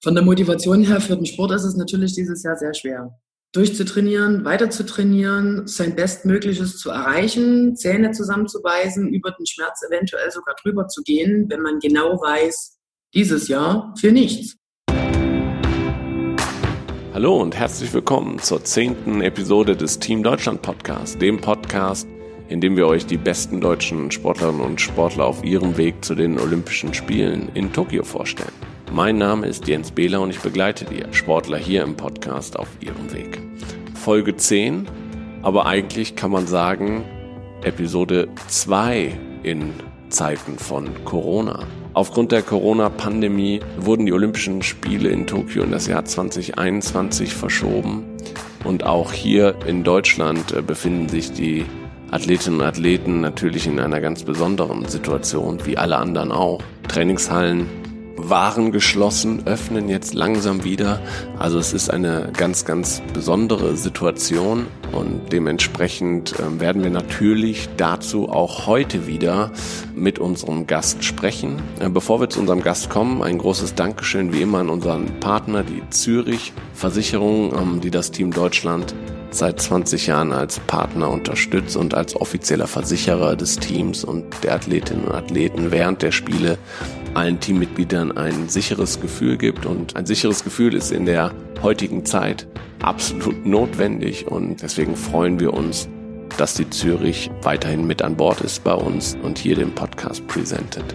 Von der Motivation her für den Sport ist es natürlich dieses Jahr sehr schwer. Durchzutrainieren, weiter zu trainieren, sein Bestmögliches zu erreichen, Zähne zusammenzubeißen, über den Schmerz eventuell sogar drüber zu gehen, wenn man genau weiß, dieses Jahr für nichts. Hallo und herzlich willkommen zur zehnten Episode des Team Deutschland Podcast, dem Podcast, in dem wir euch die besten deutschen Sportlerinnen und Sportler auf ihrem Weg zu den Olympischen Spielen in Tokio vorstellen. Mein Name ist Jens Behler und ich begleite die Sportler hier im Podcast auf ihrem Weg. Folge 10, aber eigentlich kann man sagen Episode 2 in Zeiten von Corona. Aufgrund der Corona-Pandemie wurden die Olympischen Spiele in Tokio in das Jahr 2021 verschoben. Und auch hier in Deutschland äh, befinden sich die Athletinnen und Athleten natürlich in einer ganz besonderen Situation, wie alle anderen auch. Trainingshallen waren geschlossen, öffnen jetzt langsam wieder. Also es ist eine ganz, ganz besondere Situation und dementsprechend äh, werden wir natürlich dazu auch heute wieder mit unserem Gast sprechen. Äh, bevor wir zu unserem Gast kommen, ein großes Dankeschön wie immer an unseren Partner, die Zürich Versicherung, ähm, die das Team Deutschland seit 20 Jahren als Partner unterstützt und als offizieller Versicherer des Teams und der Athletinnen und Athleten während der Spiele allen Teammitgliedern ein sicheres Gefühl gibt. Und ein sicheres Gefühl ist in der heutigen Zeit absolut notwendig. Und deswegen freuen wir uns, dass die Zürich weiterhin mit an Bord ist bei uns und hier den Podcast präsentiert.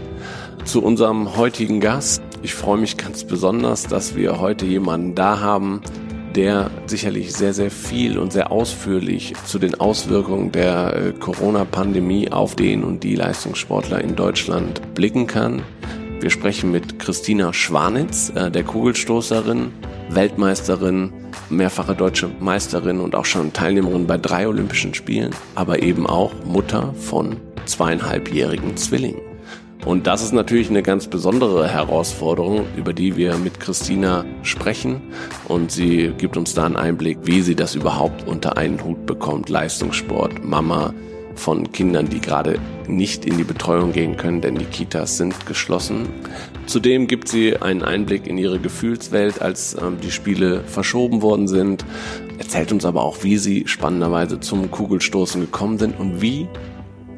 Zu unserem heutigen Gast. Ich freue mich ganz besonders, dass wir heute jemanden da haben, der sicherlich sehr, sehr viel und sehr ausführlich zu den Auswirkungen der äh, Corona-Pandemie auf den und die Leistungssportler in Deutschland blicken kann. Wir sprechen mit Christina Schwanitz, äh, der Kugelstoßerin, Weltmeisterin, mehrfache deutsche Meisterin und auch schon Teilnehmerin bei drei Olympischen Spielen, aber eben auch Mutter von zweieinhalbjährigen Zwillingen. Und das ist natürlich eine ganz besondere Herausforderung, über die wir mit Christina sprechen. Und sie gibt uns da einen Einblick, wie sie das überhaupt unter einen Hut bekommt. Leistungssport, Mama, von Kindern, die gerade nicht in die Betreuung gehen können, denn die Kitas sind geschlossen. Zudem gibt sie einen Einblick in ihre Gefühlswelt, als ähm, die Spiele verschoben worden sind, erzählt uns aber auch, wie sie spannenderweise zum Kugelstoßen gekommen sind und wie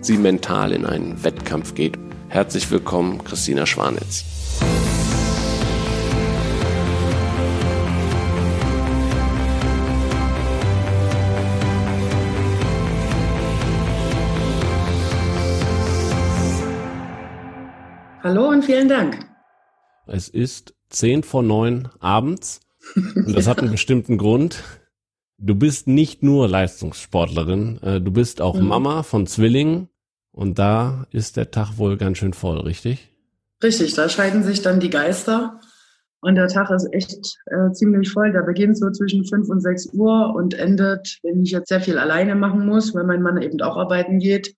sie mental in einen Wettkampf geht. Herzlich willkommen, Christina Schwanitz. Vielen Dank. Es ist zehn vor neun abends und das hat einen bestimmten Grund. Du bist nicht nur Leistungssportlerin, äh, du bist auch mhm. Mama von Zwillingen und da ist der Tag wohl ganz schön voll, richtig? Richtig, da scheiden sich dann die Geister und der Tag ist echt äh, ziemlich voll. Der beginnt so zwischen fünf und sechs Uhr und endet, wenn ich jetzt sehr viel alleine machen muss, weil mein Mann eben auch arbeiten geht,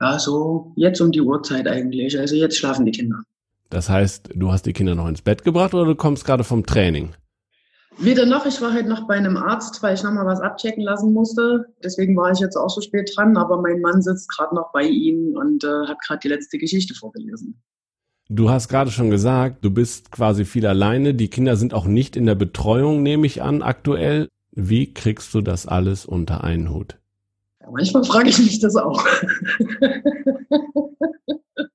ja, so jetzt um die Uhrzeit eigentlich. Also jetzt schlafen die Kinder. Das heißt, du hast die Kinder noch ins Bett gebracht oder du kommst gerade vom Training? Weder noch, ich war halt noch bei einem Arzt, weil ich nochmal was abchecken lassen musste. Deswegen war ich jetzt auch so spät dran, aber mein Mann sitzt gerade noch bei ihm und äh, hat gerade die letzte Geschichte vorgelesen. Du hast gerade schon gesagt, du bist quasi viel alleine. Die Kinder sind auch nicht in der Betreuung, nehme ich an, aktuell. Wie kriegst du das alles unter einen Hut? manchmal frage ich mich das auch.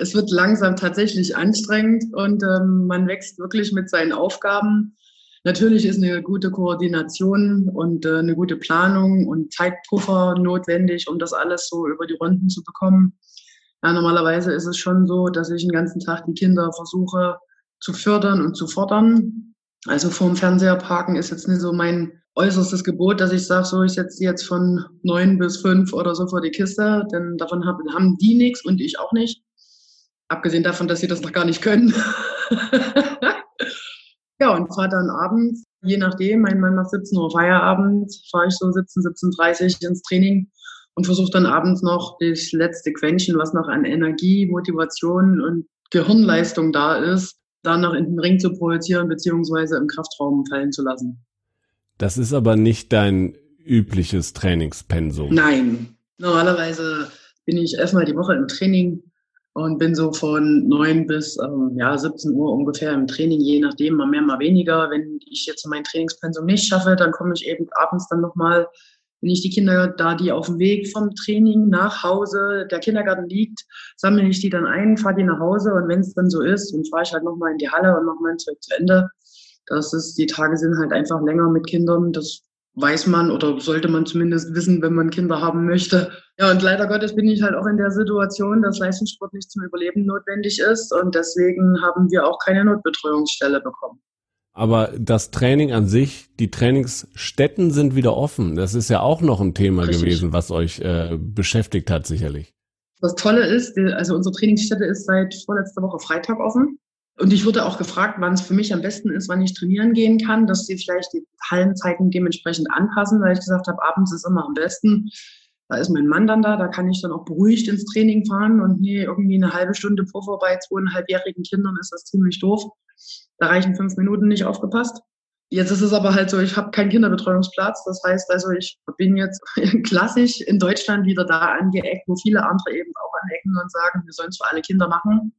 es wird langsam tatsächlich anstrengend und ähm, man wächst wirklich mit seinen Aufgaben. Natürlich ist eine gute Koordination und äh, eine gute Planung und Zeitpuffer notwendig, um das alles so über die Runden zu bekommen. Ja, normalerweise ist es schon so, dass ich den ganzen Tag die Kinder versuche zu fördern und zu fordern. Also vorm Fernseher parken ist jetzt nicht so mein äußerstes Gebot, dass ich sage, so, ich setze die jetzt von neun bis fünf oder so vor die Kiste, denn davon haben, haben die nichts und ich auch nicht. Abgesehen davon, dass sie das noch gar nicht können. ja, und fahre dann abends, je nachdem, mein Mann macht 17 Uhr Feierabend, fahre ich so 17, 17.30 ins Training und versuche dann abends noch das letzte Quäntchen, was noch an Energie, Motivation und Gehirnleistung da ist, dann noch in den Ring zu projizieren, beziehungsweise im Kraftraum fallen zu lassen. Das ist aber nicht dein übliches Trainingspensum. Nein. Normalerweise bin ich erstmal die Woche im Training und bin so von neun bis ähm, ja, 17 Uhr ungefähr im Training, je nachdem, mal mehr, mal weniger. Wenn ich jetzt mein Trainingspensum nicht schaffe, dann komme ich eben abends dann nochmal, wenn ich die Kinder da, die auf dem Weg vom Training nach Hause, der Kindergarten liegt, sammle ich die dann ein, fahre die nach Hause und wenn es dann so ist, dann fahre ich halt nochmal in die Halle und mache mein Zeug zu Ende. Das ist, die Tage sind halt einfach länger mit Kindern. Das weiß man oder sollte man zumindest wissen, wenn man Kinder haben möchte. Ja, und leider Gottes bin ich halt auch in der Situation, dass Leistungssport nicht zum Überleben notwendig ist und deswegen haben wir auch keine Notbetreuungsstelle bekommen. Aber das Training an sich, die Trainingsstätten sind wieder offen. Das ist ja auch noch ein Thema Richtig. gewesen, was euch äh, beschäftigt hat, sicherlich. Das Tolle ist, also unsere Trainingsstätte ist seit vorletzter Woche Freitag offen. Und ich wurde auch gefragt, wann es für mich am besten ist, wann ich trainieren gehen kann, dass sie vielleicht die Hallenzeiten dementsprechend anpassen, weil ich gesagt habe, abends ist immer am besten. Da ist mein Mann dann da, da kann ich dann auch beruhigt ins Training fahren und nee, irgendwie eine halbe Stunde Puffer bei zweieinhalbjährigen Kindern ist das ziemlich doof. Da reichen fünf Minuten nicht aufgepasst. Jetzt ist es aber halt so, ich habe keinen Kinderbetreuungsplatz. Das heißt also, ich bin jetzt klassisch in Deutschland wieder da angeeckt, wo viele andere eben auch anecken und sagen, wir sollen es für alle Kinder machen.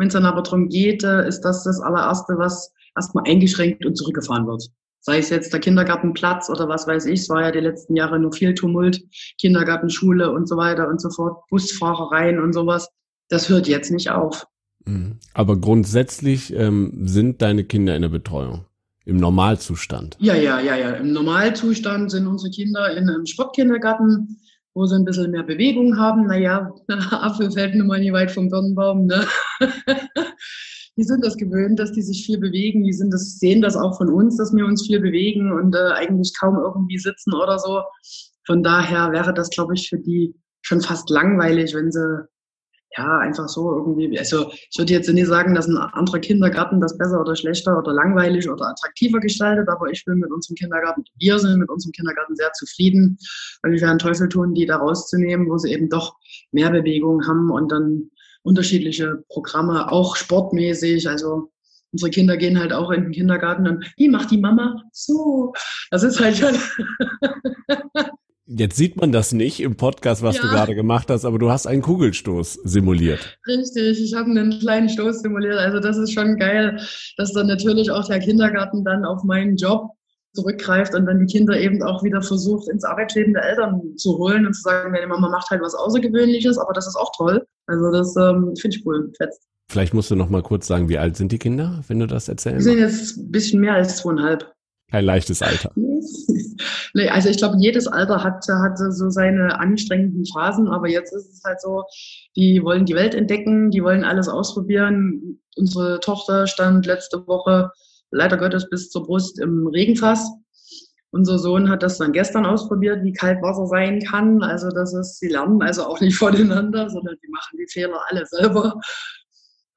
Wenn es dann aber darum geht, äh, ist das das allererste, was erstmal eingeschränkt und zurückgefahren wird. Sei es jetzt der Kindergartenplatz oder was weiß ich, es war ja die letzten Jahre nur viel Tumult, Kindergartenschule und so weiter und so fort, Busfahrereien und sowas. Das hört jetzt nicht auf. Mhm. Aber grundsätzlich ähm, sind deine Kinder in der Betreuung? Im Normalzustand? Ja, ja, ja, ja. Im Normalzustand sind unsere Kinder in einem Sportkindergarten wo sie ein bisschen mehr Bewegung haben. Naja, Apfel fällt nun mal nie weit vom Birnenbaum. Ne? die sind das gewöhnt, dass die sich viel bewegen. Die sind das, sehen das auch von uns, dass wir uns viel bewegen und äh, eigentlich kaum irgendwie sitzen oder so. Von daher wäre das, glaube ich, für die schon fast langweilig, wenn sie ja, einfach so irgendwie. Also ich würde jetzt nicht sagen, dass ein anderer Kindergarten das besser oder schlechter oder langweilig oder attraktiver gestaltet, aber ich bin mit unserem Kindergarten, wir sind mit unserem Kindergarten sehr zufrieden, weil wir werden Teufel tun, die da rauszunehmen, wo sie eben doch mehr Bewegung haben und dann unterschiedliche Programme, auch sportmäßig. Also unsere Kinder gehen halt auch in den Kindergarten und wie macht die Mama so? Das ist halt schon. Jetzt sieht man das nicht im Podcast, was ja. du gerade gemacht hast, aber du hast einen Kugelstoß simuliert. Richtig, ich habe einen kleinen Stoß simuliert. Also das ist schon geil, dass dann natürlich auch der Kindergarten dann auf meinen Job zurückgreift und dann die Kinder eben auch wieder versucht, ins Arbeitsleben der Eltern zu holen und zu sagen, meine Mama macht halt was Außergewöhnliches, aber das ist auch toll. Also das ähm, finde ich cool, fetzt. Vielleicht musst du noch mal kurz sagen, wie alt sind die Kinder, wenn du das erzählst? Die sind jetzt ein bisschen mehr als zweieinhalb. Kein leichtes Alter. nee, also ich glaube, jedes Alter hat, hat so seine anstrengenden Phasen, aber jetzt ist es halt so, die wollen die Welt entdecken, die wollen alles ausprobieren. Unsere Tochter stand letzte Woche leider Gottes bis zur Brust im Regenfass. Unser Sohn hat das dann gestern ausprobiert, wie kalt Wasser sein kann. Also das ist, sie lernen also auch nicht voneinander, sondern die machen die Fehler alle selber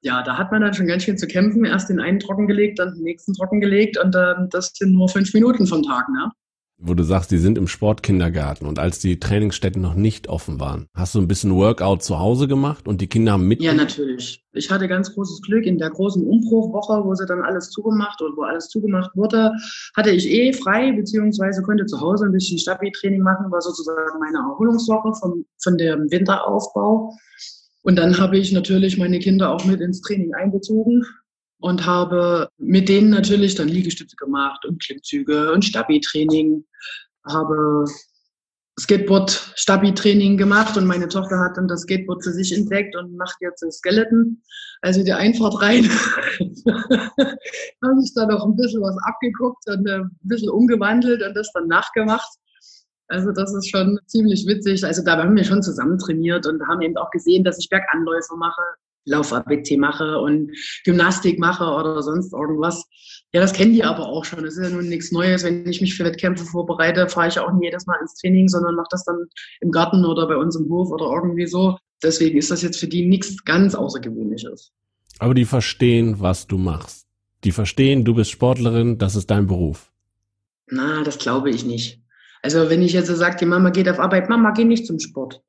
ja, da hat man dann schon ganz schön zu kämpfen. Erst den einen trockengelegt, dann den nächsten trockengelegt und äh, das sind nur fünf Minuten vom Tag, ne? Wo du sagst, die sind im Sportkindergarten und als die Trainingsstätten noch nicht offen waren, hast du ein bisschen Workout zu Hause gemacht und die Kinder haben mit? Ja, natürlich. Ich hatte ganz großes Glück in der großen Umbruchwoche, wo sie dann alles zugemacht oder wo alles zugemacht wurde, hatte ich eh frei, beziehungsweise konnte zu Hause ein bisschen Stabi-Training machen, war sozusagen meine Erholungswoche vom, von dem Winteraufbau. Und dann habe ich natürlich meine Kinder auch mit ins Training einbezogen und habe mit denen natürlich dann Liegestütze gemacht und Klimmzüge und Stabi-Training, habe Skateboard Stabi-Training gemacht und meine Tochter hat dann das Skateboard für sich entdeckt und macht jetzt das Skeleton. Also die Einfahrt rein habe ich da noch ein bisschen was abgeguckt und äh, ein bisschen umgewandelt und das dann nachgemacht. Also das ist schon ziemlich witzig. Also da haben wir schon zusammen trainiert und haben eben auch gesehen, dass ich Berganläufe mache, Lauf-ABT mache und Gymnastik mache oder sonst irgendwas. Ja, das kennen die aber auch schon. Das ist ja nun nichts Neues. Wenn ich mich für Wettkämpfe vorbereite, fahre ich auch nicht jedes Mal ins Training, sondern mache das dann im Garten oder bei uns im Hof oder irgendwie so. Deswegen ist das jetzt für die nichts ganz Außergewöhnliches. Aber die verstehen, was du machst. Die verstehen, du bist Sportlerin, das ist dein Beruf. Na, das glaube ich nicht. Also wenn ich jetzt so sage, die Mama geht auf Arbeit, Mama geht nicht zum Sport.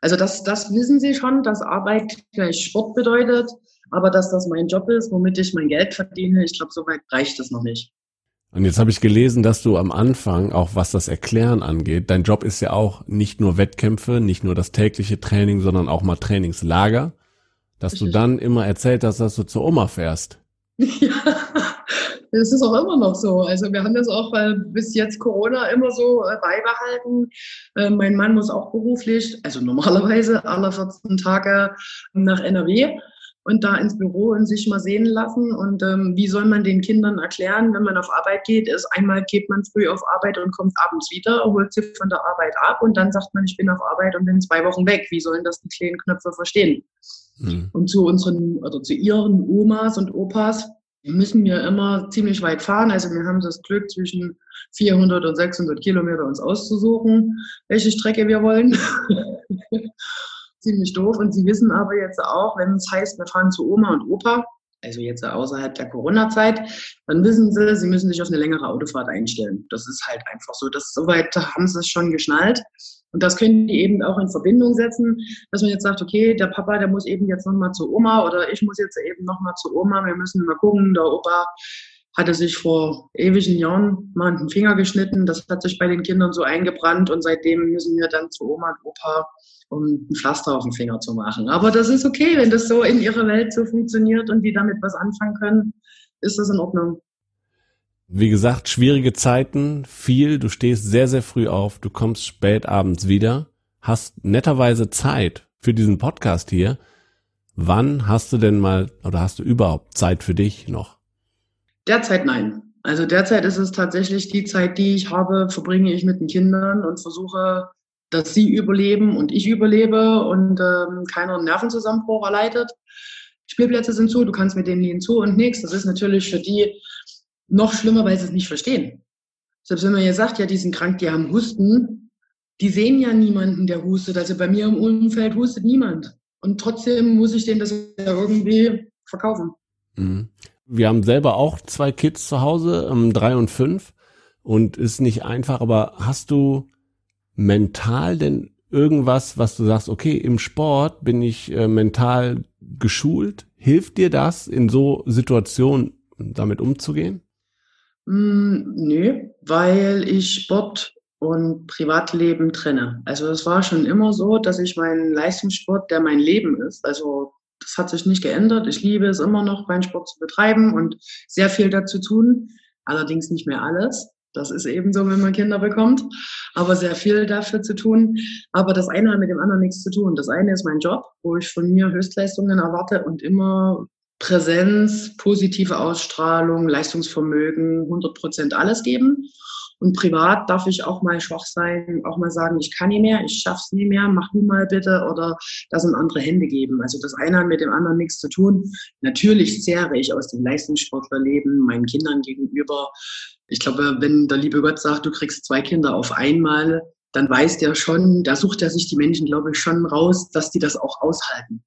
Also das, das wissen sie schon, dass Arbeit gleich Sport bedeutet, aber dass das mein Job ist, womit ich mein Geld verdiene, ich glaube, so weit reicht es noch nicht. Und jetzt habe ich gelesen, dass du am Anfang, auch was das Erklären angeht, dein Job ist ja auch nicht nur Wettkämpfe, nicht nur das tägliche Training, sondern auch mal Trainingslager. dass du dann immer erzählt hast, dass du zur Oma fährst. Ja, das ist auch immer noch so. Also wir haben das auch äh, bis jetzt Corona immer so äh, beibehalten. Äh, mein Mann muss auch beruflich, also normalerweise alle 14 Tage nach NRW und da ins Büro und sich mal sehen lassen. Und ähm, wie soll man den Kindern erklären, wenn man auf Arbeit geht, ist einmal geht man früh auf Arbeit und kommt abends wieder, holt sie von der Arbeit ab und dann sagt man, ich bin auf Arbeit und bin zwei Wochen weg. Wie sollen das die kleinen Knöpfe verstehen? Mhm. Und zu unseren oder zu ihren Omas und Opas müssen wir immer ziemlich weit fahren. Also wir haben das Glück, zwischen 400 und 600 Kilometer uns auszusuchen, welche Strecke wir wollen. ziemlich doof. Und sie wissen aber jetzt auch, wenn es heißt, wir fahren zu Oma und Opa, also jetzt außerhalb der Corona-Zeit, dann wissen sie, sie müssen sich auf eine längere Autofahrt einstellen. Das ist halt einfach so. Das, soweit haben sie es schon geschnallt. Und das können die eben auch in Verbindung setzen, dass man jetzt sagt, okay, der Papa, der muss eben jetzt nochmal zu Oma oder ich muss jetzt eben nochmal zu Oma. Wir müssen mal gucken, der Opa hatte sich vor ewigen Jahren mal den Finger geschnitten. Das hat sich bei den Kindern so eingebrannt und seitdem müssen wir dann zu Oma und Opa um ein Pflaster auf den Finger zu machen. Aber das ist okay, wenn das so in ihrer Welt so funktioniert und die damit was anfangen können, ist das in Ordnung. Wie gesagt, schwierige Zeiten, viel, du stehst sehr, sehr früh auf, du kommst spät abends wieder, hast netterweise Zeit für diesen Podcast hier. Wann hast du denn mal oder hast du überhaupt Zeit für dich noch? Derzeit nein. Also derzeit ist es tatsächlich die Zeit, die ich habe, verbringe ich mit den Kindern und versuche dass sie überleben und ich überlebe und ähm, keiner einen Nervenzusammenbruch erleidet. Spielplätze sind zu, du kannst mit denen nie zu und nichts. Das ist natürlich für die noch schlimmer, weil sie es nicht verstehen. Selbst wenn man jetzt sagt, ja, die sind krank, die haben Husten, die sehen ja niemanden, der hustet. Also bei mir im Umfeld hustet niemand. Und trotzdem muss ich denen das ja irgendwie verkaufen. Mhm. Wir haben selber auch zwei Kids zu Hause, ähm, drei und fünf. Und ist nicht einfach, aber hast du mental denn irgendwas, was du sagst, okay, im Sport bin ich äh, mental geschult? Hilft dir das, in so Situationen damit umzugehen? Mm, nö, weil ich Sport und Privatleben trenne. Also es war schon immer so, dass ich meinen Leistungssport, der mein Leben ist, also das hat sich nicht geändert. Ich liebe es immer noch, meinen Sport zu betreiben und sehr viel dazu tun. Allerdings nicht mehr alles. Das ist eben so, wenn man Kinder bekommt, aber sehr viel dafür zu tun. Aber das eine hat mit dem anderen nichts zu tun. Das eine ist mein Job, wo ich von mir Höchstleistungen erwarte und immer Präsenz, positive Ausstrahlung, Leistungsvermögen, 100 Prozent alles geben. Und privat darf ich auch mal schwach sein, auch mal sagen, ich kann nicht mehr, ich schaff's nicht mehr, mach du mal bitte oder das in andere Hände geben. Also das eine hat mit dem anderen nichts zu tun. Natürlich zehre ich aus dem Leistungssportlerleben meinen Kindern gegenüber ich glaube, wenn der liebe Gott sagt, du kriegst zwei Kinder auf einmal, dann weiß der schon, da sucht er sich die Menschen, glaube ich, schon raus, dass die das auch aushalten.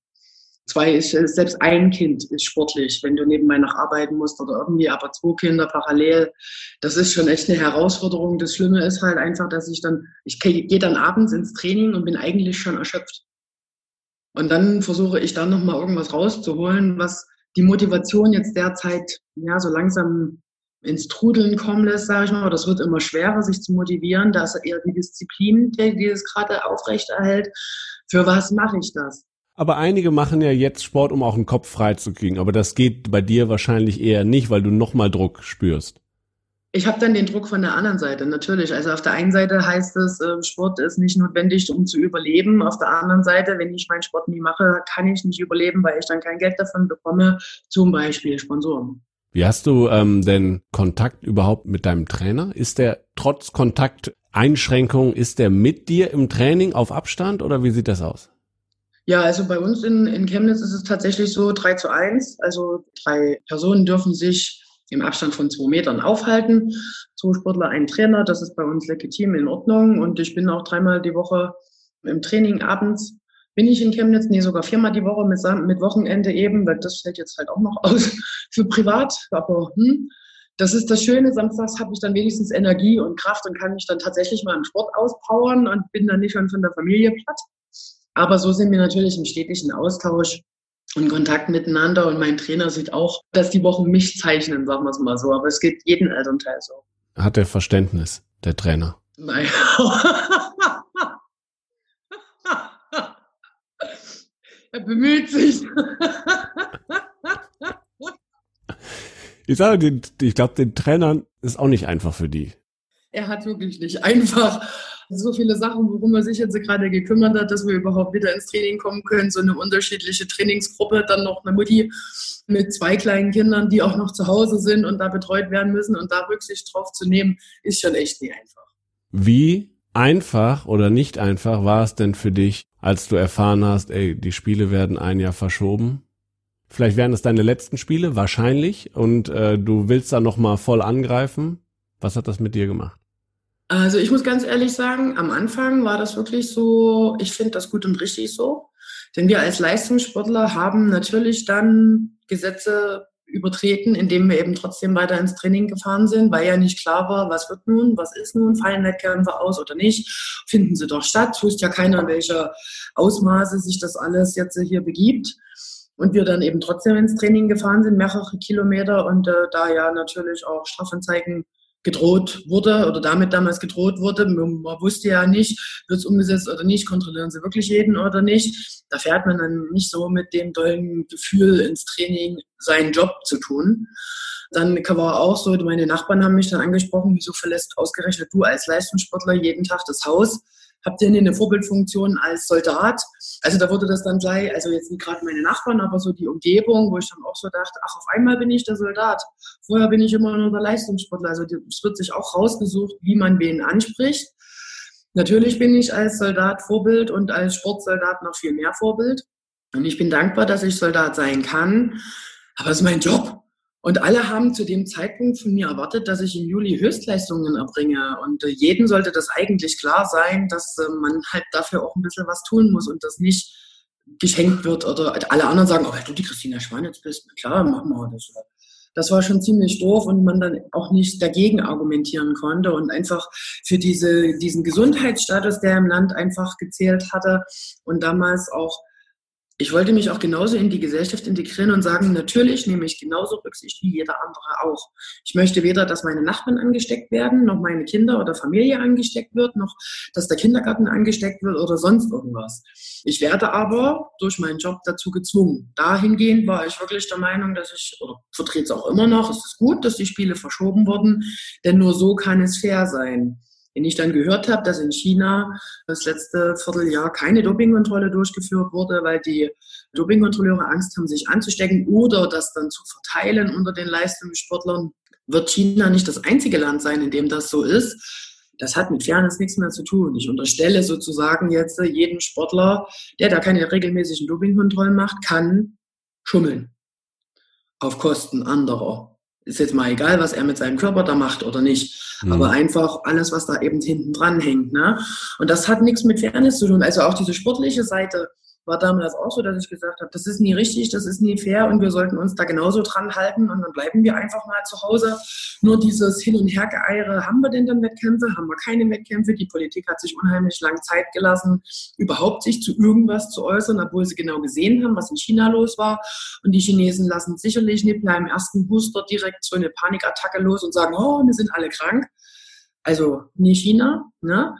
Zwei ist, äh, selbst ein Kind ist sportlich, wenn du nebenbei noch arbeiten musst oder irgendwie, aber zwei Kinder parallel, das ist schon echt eine Herausforderung. Das Schlimme ist halt einfach, dass ich dann, ich gehe dann abends ins Training und bin eigentlich schon erschöpft. Und dann versuche ich dann nochmal irgendwas rauszuholen, was die Motivation jetzt derzeit, ja, so langsam ins Trudeln kommen lässt, sage ich mal. Das wird immer schwerer, sich zu motivieren. Da ist eher die Disziplin, die das gerade aufrechterhält. Für was mache ich das? Aber einige machen ja jetzt Sport, um auch den Kopf frei zu kriegen. Aber das geht bei dir wahrscheinlich eher nicht, weil du nochmal Druck spürst. Ich habe dann den Druck von der anderen Seite, natürlich. Also auf der einen Seite heißt es, ähm, Sport ist nicht notwendig, um zu überleben. Auf der anderen Seite, wenn ich meinen Sport nie mache, kann ich nicht überleben, weil ich dann kein Geld davon bekomme, zum Beispiel Sponsoren. Wie hast du ähm, denn Kontakt überhaupt mit deinem Trainer? Ist der trotz Kontakteinschränkungen, ist der mit dir im Training auf Abstand oder wie sieht das aus? Ja, also bei uns in, in Chemnitz ist es tatsächlich so 3 zu 1. Also drei Personen dürfen sich im Abstand von zwei Metern aufhalten. Zwei Sportler, ein Trainer, das ist bei uns legitim in Ordnung. Und ich bin auch dreimal die Woche im Training abends bin ich in Chemnitz, nee, sogar viermal die Woche mit, mit Wochenende eben, weil das fällt jetzt halt auch noch aus für privat. Aber hm, das ist das Schöne, samstags habe ich dann wenigstens Energie und Kraft und kann mich dann tatsächlich mal im Sport auspowern und bin dann nicht schon von der Familie platt. Aber so sind wir natürlich im stetigen Austausch und Kontakt miteinander und mein Trainer sieht auch, dass die Wochen mich zeichnen, sagen wir es mal so. Aber es geht jeden Elternteil so. Hat er Verständnis, der Trainer? Nein. Er bemüht sich. ich sage, ich glaube, den Trainern ist auch nicht einfach für die. Er hat wirklich nicht einfach so viele Sachen, worum er sich jetzt gerade gekümmert hat, dass wir überhaupt wieder ins Training kommen können. So eine unterschiedliche Trainingsgruppe, dann noch eine Mutti mit zwei kleinen Kindern, die auch noch zu Hause sind und da betreut werden müssen und da Rücksicht drauf zu nehmen, ist schon echt nicht einfach. Wie einfach oder nicht einfach war es denn für dich, als du erfahren hast, ey, die Spiele werden ein Jahr verschoben? Vielleicht wären es deine letzten Spiele, wahrscheinlich, und äh, du willst da nochmal voll angreifen. Was hat das mit dir gemacht? Also ich muss ganz ehrlich sagen, am Anfang war das wirklich so, ich finde das gut und richtig so. Denn wir als Leistungssportler haben natürlich dann Gesetze übertreten, indem wir eben trotzdem weiter ins Training gefahren sind, weil ja nicht klar war, was wird nun, was ist nun, fallen Wettkämpfe aus oder nicht, finden sie doch statt, wusste ja keiner, in welcher Ausmaße sich das alles jetzt hier begibt. Und wir dann eben trotzdem ins Training gefahren sind, mehrere Kilometer und äh, da ja natürlich auch Strafanzeigen gedroht wurde oder damit damals gedroht wurde. Man, wusste ja nicht, wird es umgesetzt oder nicht, kontrollieren sie wirklich jeden oder nicht. Da fährt man dann nicht so mit dem tollen Gefühl ins Training, seinen Job zu tun. Dann war auch so, meine Nachbarn haben mich dann angesprochen, wieso verlässt ausgerechnet du als Leistungssportler jeden Tag das Haus? Habt ihr eine Vorbildfunktion als Soldat? Also da wurde das dann gleich, also jetzt nicht gerade meine Nachbarn, aber so die Umgebung, wo ich dann auch so dachte, ach, auf einmal bin ich der Soldat. Vorher bin ich immer nur der Leistungssportler. Also es wird sich auch rausgesucht, wie man wen anspricht. Natürlich bin ich als Soldat Vorbild und als Sportsoldat noch viel mehr Vorbild. Und ich bin dankbar, dass ich Soldat sein kann. Aber es ist mein Job. Und alle haben zu dem Zeitpunkt von mir erwartet, dass ich im Juli Höchstleistungen erbringe. Und äh, jedem sollte das eigentlich klar sein, dass äh, man halt dafür auch ein bisschen was tun muss und das nicht geschenkt wird oder alle anderen sagen, oh, du die Christina Schwanitz bist, klar, machen wir das. Das war schon ziemlich doof und man dann auch nicht dagegen argumentieren konnte und einfach für diese, diesen Gesundheitsstatus, der im Land einfach gezählt hatte und damals auch ich wollte mich auch genauso in die Gesellschaft integrieren und sagen, natürlich nehme ich genauso Rücksicht wie jeder andere auch. Ich möchte weder, dass meine Nachbarn angesteckt werden, noch meine Kinder oder Familie angesteckt wird, noch dass der Kindergarten angesteckt wird oder sonst irgendwas. Ich werde aber durch meinen Job dazu gezwungen. Dahingehend war ich wirklich der Meinung, dass ich, oder vertrete es auch immer noch, es ist gut, dass die Spiele verschoben wurden, denn nur so kann es fair sein. Wenn ich dann gehört habe, dass in China das letzte Vierteljahr keine Dopingkontrolle durchgeführt wurde, weil die Dopingkontrolleure Angst haben, sich anzustecken oder das dann zu verteilen unter den Leistungssportlern, wird China nicht das einzige Land sein, in dem das so ist. Das hat mit Fairness nichts mehr zu tun. Ich unterstelle sozusagen jetzt jedem Sportler, der da keine regelmäßigen Dopingkontrollen macht, kann schummeln. Auf Kosten anderer ist jetzt mal egal, was er mit seinem Körper da macht oder nicht, mhm. aber einfach alles, was da eben hinten dran hängt. Ne? Und das hat nichts mit Fairness zu tun. Also auch diese sportliche Seite war damals auch so, dass ich gesagt habe, das ist nie richtig, das ist nie fair und wir sollten uns da genauso dran halten und dann bleiben wir einfach mal zu Hause. Nur dieses Hin- und Hergeeire, haben wir denn dann Wettkämpfe, haben wir keine Wettkämpfe? Die Politik hat sich unheimlich lang Zeit gelassen, überhaupt sich zu irgendwas zu äußern, obwohl sie genau gesehen haben, was in China los war. Und die Chinesen lassen sicherlich nicht beim ersten Booster direkt so eine Panikattacke los und sagen, oh, wir sind alle krank. Also nie China, ne?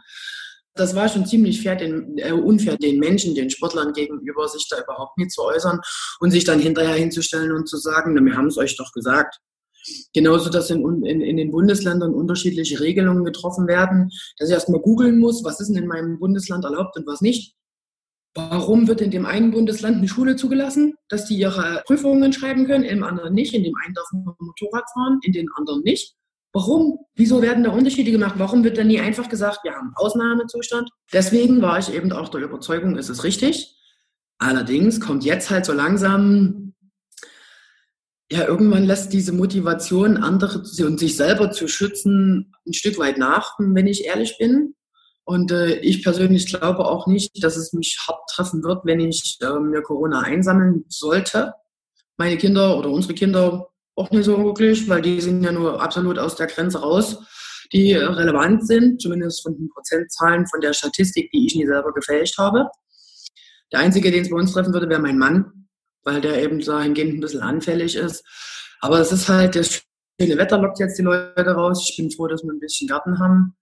Das war schon ziemlich den, äh, unfair den Menschen, den Sportlern gegenüber, sich da überhaupt nicht zu äußern und sich dann hinterher hinzustellen und zu sagen, na, wir haben es euch doch gesagt. Genauso, dass in, in, in den Bundesländern unterschiedliche Regelungen getroffen werden, dass ich erstmal googeln muss, was ist denn in meinem Bundesland erlaubt und was nicht. Warum wird in dem einen Bundesland eine Schule zugelassen, dass die ihre Prüfungen schreiben können, im anderen nicht? In dem einen darf man Motorrad fahren, in den anderen nicht. Warum? Wieso werden da Unterschiede gemacht? Warum wird dann nie einfach gesagt, wir haben Ausnahmezustand? Deswegen war ich eben auch der Überzeugung, ist es richtig. Allerdings kommt jetzt halt so langsam, ja, irgendwann lässt diese Motivation, andere und sich selber zu schützen, ein Stück weit nach, wenn ich ehrlich bin. Und äh, ich persönlich glaube auch nicht, dass es mich hart treffen wird, wenn ich äh, mir Corona einsammeln sollte. Meine Kinder oder unsere Kinder auch nicht so wirklich, weil die sind ja nur absolut aus der Grenze raus, die relevant sind, zumindest von den Prozentzahlen von der Statistik, die ich nie selber gefälscht habe. Der Einzige, den es bei uns treffen würde, wäre mein Mann, weil der eben dahingehend ein bisschen anfällig ist. Aber es ist halt, das schöne Wetter lockt jetzt die Leute raus. Ich bin froh, dass wir ein bisschen Garten haben.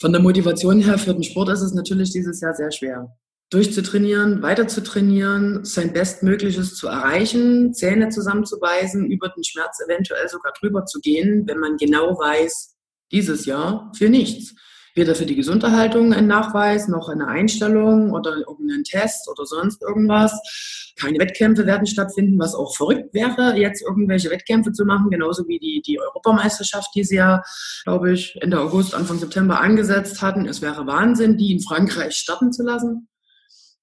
Von der Motivation her für den Sport ist es natürlich dieses Jahr sehr schwer. Durchzutrainieren, weiter zu trainieren, sein Bestmögliches zu erreichen, Zähne zusammenzubeißen, über den Schmerz eventuell sogar drüber zu gehen, wenn man genau weiß, dieses Jahr für nichts. Weder für die Gesunderhaltung ein Nachweis, noch eine Einstellung oder irgendeinen Test oder sonst irgendwas. Keine Wettkämpfe werden stattfinden, was auch verrückt wäre, jetzt irgendwelche Wettkämpfe zu machen, genauso wie die, die Europameisterschaft, die sie ja, glaube ich, Ende August, Anfang September angesetzt hatten. Es wäre Wahnsinn, die in Frankreich starten zu lassen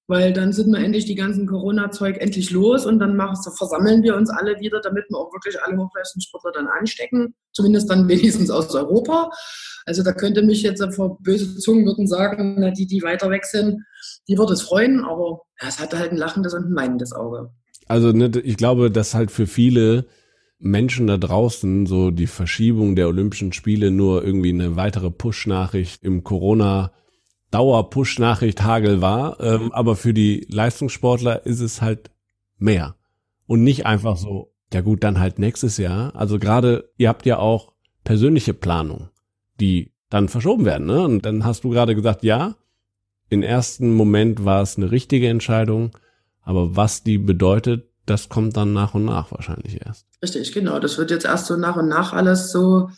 weil dann sind wir endlich die ganzen Corona-Zeug endlich los und dann machen, versammeln wir uns alle wieder, damit wir auch wirklich alle Hochleistungssportler dann anstecken, zumindest dann wenigstens aus Europa. Also da könnte mich jetzt vor böse Zungen würden sagen, na, die, die weiter weg sind, die würde es freuen, aber es hatte halt ein lachendes und ein weinendes Auge. Also ne, ich glaube, dass halt für viele Menschen da draußen so die Verschiebung der Olympischen Spiele nur irgendwie eine weitere Push-Nachricht im Corona- Dauer-Push-Nachricht Hagel war. Ähm, aber für die Leistungssportler ist es halt mehr. Und nicht einfach so, ja gut, dann halt nächstes Jahr. Also gerade, ihr habt ja auch persönliche Planung, die dann verschoben werden. Ne? Und dann hast du gerade gesagt, ja, im ersten Moment war es eine richtige Entscheidung, aber was die bedeutet, das kommt dann nach und nach wahrscheinlich erst. Richtig, genau. Das wird jetzt erst so nach und nach alles so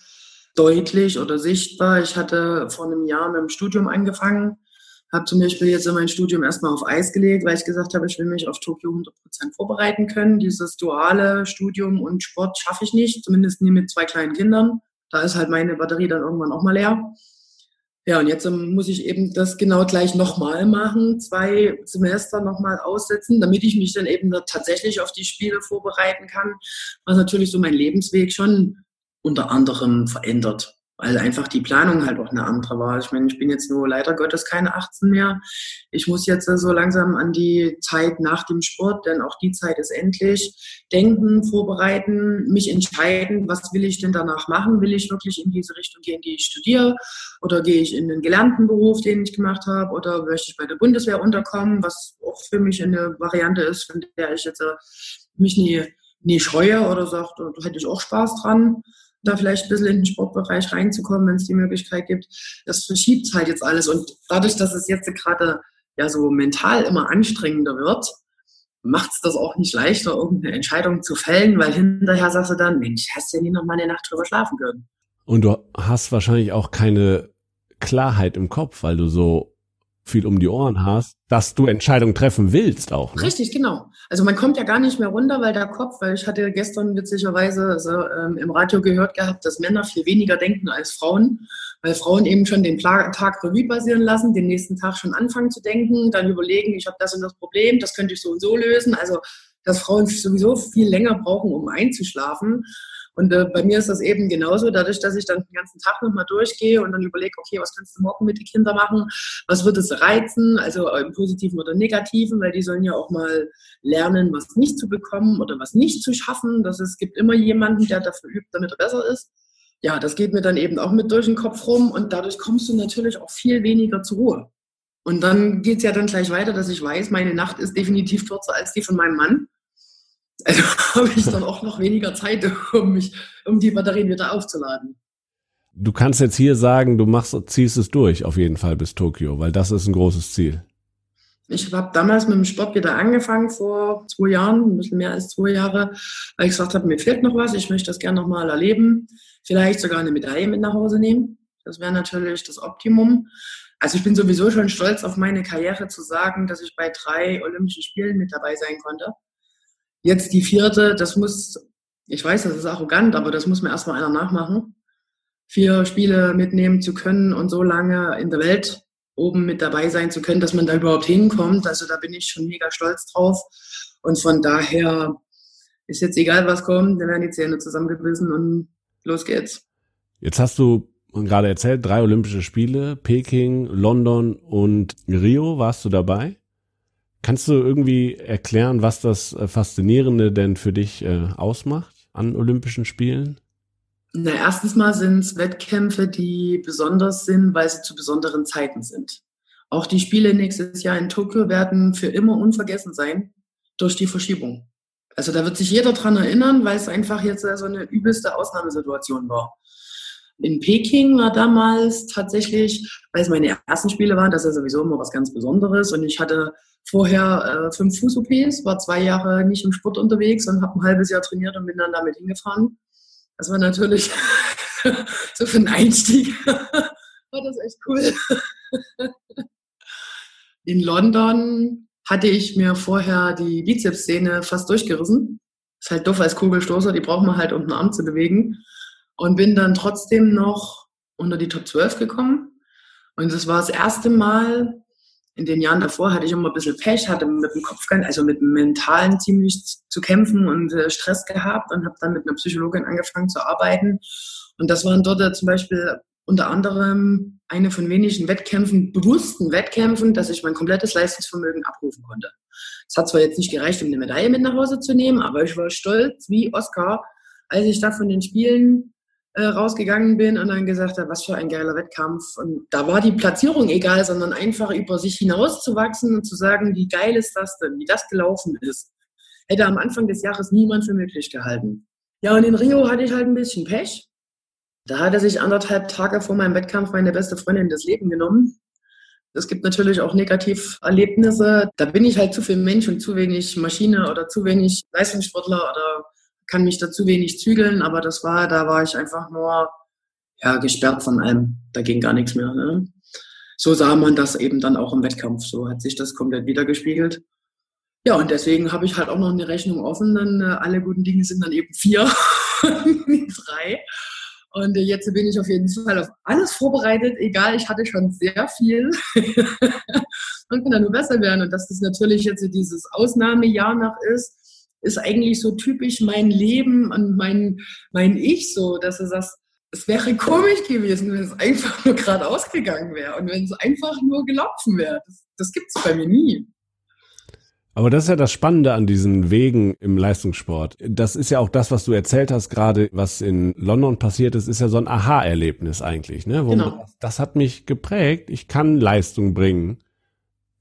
deutlich oder sichtbar. Ich hatte vor einem Jahr mit dem Studium angefangen, habe zum Beispiel jetzt in mein Studium erstmal auf Eis gelegt, weil ich gesagt habe, ich will mich auf Tokio 100 Prozent vorbereiten können. Dieses duale Studium und Sport schaffe ich nicht, zumindest nie mit zwei kleinen Kindern. Da ist halt meine Batterie dann irgendwann auch mal leer. Ja, und jetzt ähm, muss ich eben das genau gleich nochmal machen, zwei Semester nochmal aussetzen, damit ich mich dann eben tatsächlich auf die Spiele vorbereiten kann, was natürlich so mein Lebensweg schon unter anderem verändert, weil einfach die Planung halt auch eine andere war. Ich meine, ich bin jetzt nur leider Gottes keine 18 mehr. Ich muss jetzt so langsam an die Zeit nach dem Sport, denn auch die Zeit ist endlich, denken, vorbereiten, mich entscheiden, was will ich denn danach machen? Will ich wirklich in diese Richtung gehen, die ich studiere? Oder gehe ich in den gelernten Beruf, den ich gemacht habe? Oder möchte ich bei der Bundeswehr unterkommen, was auch für mich eine Variante ist, von der ich jetzt äh, mich nie, nie scheue oder sage, da hätte ich auch Spaß dran da vielleicht ein bisschen in den Sportbereich reinzukommen, wenn es die Möglichkeit gibt. Das verschiebt halt jetzt alles. Und dadurch, dass es jetzt gerade ja so mental immer anstrengender wird, macht es das auch nicht leichter, irgendeine Entscheidung zu fällen, weil hinterher sagst du dann, Mensch, hast du ja nie noch mal eine Nacht drüber schlafen können. Und du hast wahrscheinlich auch keine Klarheit im Kopf, weil du so viel um die Ohren hast, dass du Entscheidungen treffen willst auch. Ne? Richtig, genau. Also man kommt ja gar nicht mehr runter, weil der Kopf, weil ich hatte gestern witzigerweise also, ähm, im Radio gehört gehabt, dass Männer viel weniger denken als Frauen, weil Frauen eben schon den Tag Revue basieren lassen, den nächsten Tag schon anfangen zu denken, dann überlegen, ich habe das und das Problem, das könnte ich so und so lösen. Also dass Frauen sowieso viel länger brauchen, um einzuschlafen. Und äh, bei mir ist das eben genauso, dadurch, dass ich dann den ganzen Tag nochmal durchgehe und dann überlege, okay, was kannst du morgen mit den Kindern machen? Was wird es reizen? Also im Positiven oder Negativen, weil die sollen ja auch mal lernen, was nicht zu bekommen oder was nicht zu schaffen. Das es gibt immer jemanden, der dafür übt, damit er besser ist. Ja, das geht mir dann eben auch mit durch den Kopf rum und dadurch kommst du natürlich auch viel weniger zur Ruhe. Und dann geht es ja dann gleich weiter, dass ich weiß, meine Nacht ist definitiv kürzer als die von meinem Mann. Also habe ich dann auch noch weniger Zeit, um mich, um die Batterien wieder aufzuladen. Du kannst jetzt hier sagen, du machst, ziehst es durch auf jeden Fall bis Tokio, weil das ist ein großes Ziel. Ich habe damals mit dem Sport wieder angefangen, vor zwei Jahren, ein bisschen mehr als zwei Jahre, weil ich gesagt habe, mir fehlt noch was, ich möchte das gerne nochmal erleben, vielleicht sogar eine Medaille mit nach Hause nehmen. Das wäre natürlich das Optimum. Also ich bin sowieso schon stolz auf meine Karriere zu sagen, dass ich bei drei Olympischen Spielen mit dabei sein konnte. Jetzt die vierte, das muss, ich weiß, das ist arrogant, aber das muss mir erstmal einer nachmachen. Vier Spiele mitnehmen zu können und so lange in der Welt oben mit dabei sein zu können, dass man da überhaupt hinkommt. Also da bin ich schon mega stolz drauf. Und von daher ist jetzt egal, was kommt, dann werden die Zähne zusammengebissen und los geht's. Jetzt hast du gerade erzählt, drei Olympische Spiele, Peking, London und Rio. Warst du dabei? Kannst du irgendwie erklären, was das äh, Faszinierende denn für dich äh, ausmacht an Olympischen Spielen? Na, erstens mal sind es Wettkämpfe, die besonders sind, weil sie zu besonderen Zeiten sind. Auch die Spiele nächstes Jahr in Tokio werden für immer unvergessen sein durch die Verschiebung. Also da wird sich jeder dran erinnern, weil es einfach jetzt so eine übelste Ausnahmesituation war. In Peking war damals tatsächlich, weil es meine ersten Spiele waren, das ist ja sowieso immer was ganz Besonderes. Und ich hatte vorher äh, fünf Fuß-OPs, war zwei Jahre nicht im Sport unterwegs und habe ein halbes Jahr trainiert und bin dann damit hingefahren. Das war natürlich so für einen Einstieg war das echt cool. In London hatte ich mir vorher die Bizepssehne fast durchgerissen. Ist halt doof als Kugelstoßer, die braucht man halt, um den Arm zu bewegen. Und bin dann trotzdem noch unter die Top 12 gekommen. Und das war das erste Mal, in den Jahren davor hatte ich immer ein bisschen Pech, hatte mit dem Kopf, also mit dem Mentalen ziemlich zu kämpfen und äh, Stress gehabt und habe dann mit einer Psychologin angefangen zu arbeiten. Und das waren dort äh, zum Beispiel unter anderem eine von wenigen Wettkämpfen, bewussten Wettkämpfen, dass ich mein komplettes Leistungsvermögen abrufen konnte. Es hat zwar jetzt nicht gereicht, um eine Medaille mit nach Hause zu nehmen, aber ich war stolz wie Oscar, als ich da von den Spielen rausgegangen bin und dann gesagt habe, was für ein geiler Wettkampf. Und da war die Platzierung egal, sondern einfach über sich hinauszuwachsen und zu sagen, wie geil ist das denn, wie das gelaufen ist. Hätte am Anfang des Jahres niemand für möglich gehalten. Ja, und in Rio hatte ich halt ein bisschen Pech. Da hat er sich anderthalb Tage vor meinem Wettkampf meine beste Freundin das Leben genommen. Es gibt natürlich auch Negativerlebnisse. Da bin ich halt zu viel Mensch und zu wenig Maschine oder zu wenig Leistungssportler oder kann mich da zu wenig zügeln. Aber das war, da war ich einfach nur ja, gesperrt von allem. Da ging gar nichts mehr. Ne? So sah man das eben dann auch im Wettkampf. So hat sich das komplett wiedergespiegelt. Ja, und deswegen habe ich halt auch noch eine Rechnung offen. Dann äh, alle guten Dinge sind dann eben vier, drei. Und jetzt bin ich auf jeden Fall auf alles vorbereitet, egal, ich hatte schon sehr viel und kann dann nur besser werden. Und dass das natürlich jetzt dieses Ausnahmejahr noch ist, ist eigentlich so typisch mein Leben und mein, mein Ich so, dass du sagst, es wäre komisch gewesen, wenn es einfach nur gerade ausgegangen wäre und wenn es einfach nur gelaufen wäre. Das, das gibt es bei mir nie. Aber das ist ja das Spannende an diesen Wegen im Leistungssport. Das ist ja auch das, was du erzählt hast, gerade was in London passiert ist, ist ja so ein Aha-Erlebnis eigentlich. Ne? Wo genau. Man, das hat mich geprägt. Ich kann Leistung bringen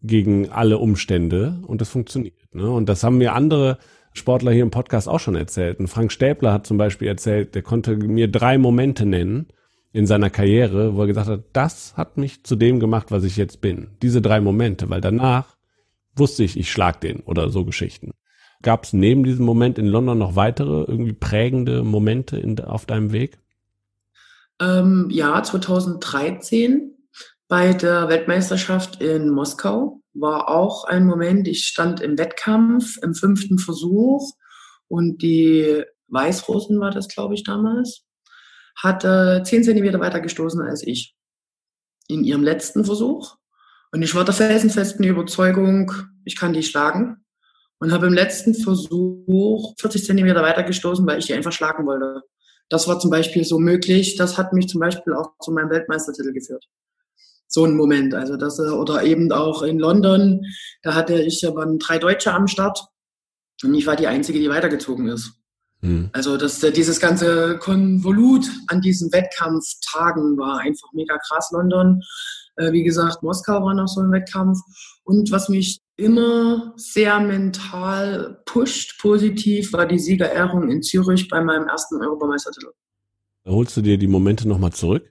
gegen alle Umstände und das funktioniert. Ne? Und das haben mir andere Sportler hier im Podcast auch schon erzählt. Und Frank Stäbler hat zum Beispiel erzählt, der konnte mir drei Momente nennen in seiner Karriere, wo er gesagt hat, das hat mich zu dem gemacht, was ich jetzt bin. Diese drei Momente, weil danach wusste ich, ich schlag den oder so Geschichten. Gab es neben diesem Moment in London noch weitere irgendwie prägende Momente in, auf deinem Weg? Ähm, ja, 2013 bei der Weltmeisterschaft in Moskau war auch ein Moment, ich stand im Wettkampf im fünften Versuch und die Weißrussen war das, glaube ich, damals, hatte zehn Zentimeter weiter gestoßen als ich in ihrem letzten Versuch. Und ich war der felsenfesten Überzeugung, ich kann die schlagen. Und habe im letzten Versuch 40 Zentimeter weitergestoßen, weil ich die einfach schlagen wollte. Das war zum Beispiel so möglich. Das hat mich zum Beispiel auch zu meinem Weltmeistertitel geführt. So ein Moment. Also das, oder eben auch in London, da hatte ich, da waren drei Deutsche am Start. Und ich war die Einzige, die weitergezogen ist. Mhm. Also das, dieses ganze Konvolut an diesen Wettkampftagen war einfach mega krass, London. Äh, wie gesagt, Moskau war noch so ein Wettkampf. Und was mich immer sehr mental pusht, positiv, war die Siegerehrung in Zürich bei meinem ersten Europameistertitel. Holst du dir die Momente nochmal zurück?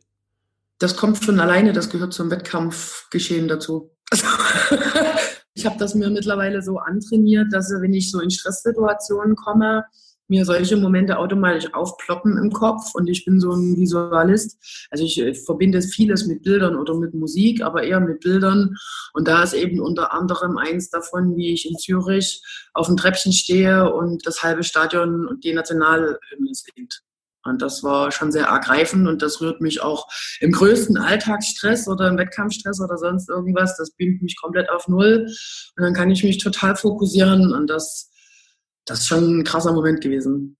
Das kommt schon alleine, das gehört zum Wettkampfgeschehen dazu. ich habe das mir mittlerweile so antrainiert, dass wenn ich so in Stresssituationen komme, mir solche Momente automatisch aufploppen im Kopf und ich bin so ein Visualist. Also ich, ich verbinde vieles mit Bildern oder mit Musik, aber eher mit Bildern. Und da ist eben unter anderem eins davon, wie ich in Zürich auf dem Treppchen stehe und das halbe Stadion und die Nationalhymne singt. Und das war schon sehr ergreifend und das rührt mich auch im größten Alltagsstress oder im Wettkampfstress oder sonst irgendwas. Das beamt mich komplett auf Null und dann kann ich mich total fokussieren und das das ist schon ein krasser Moment gewesen.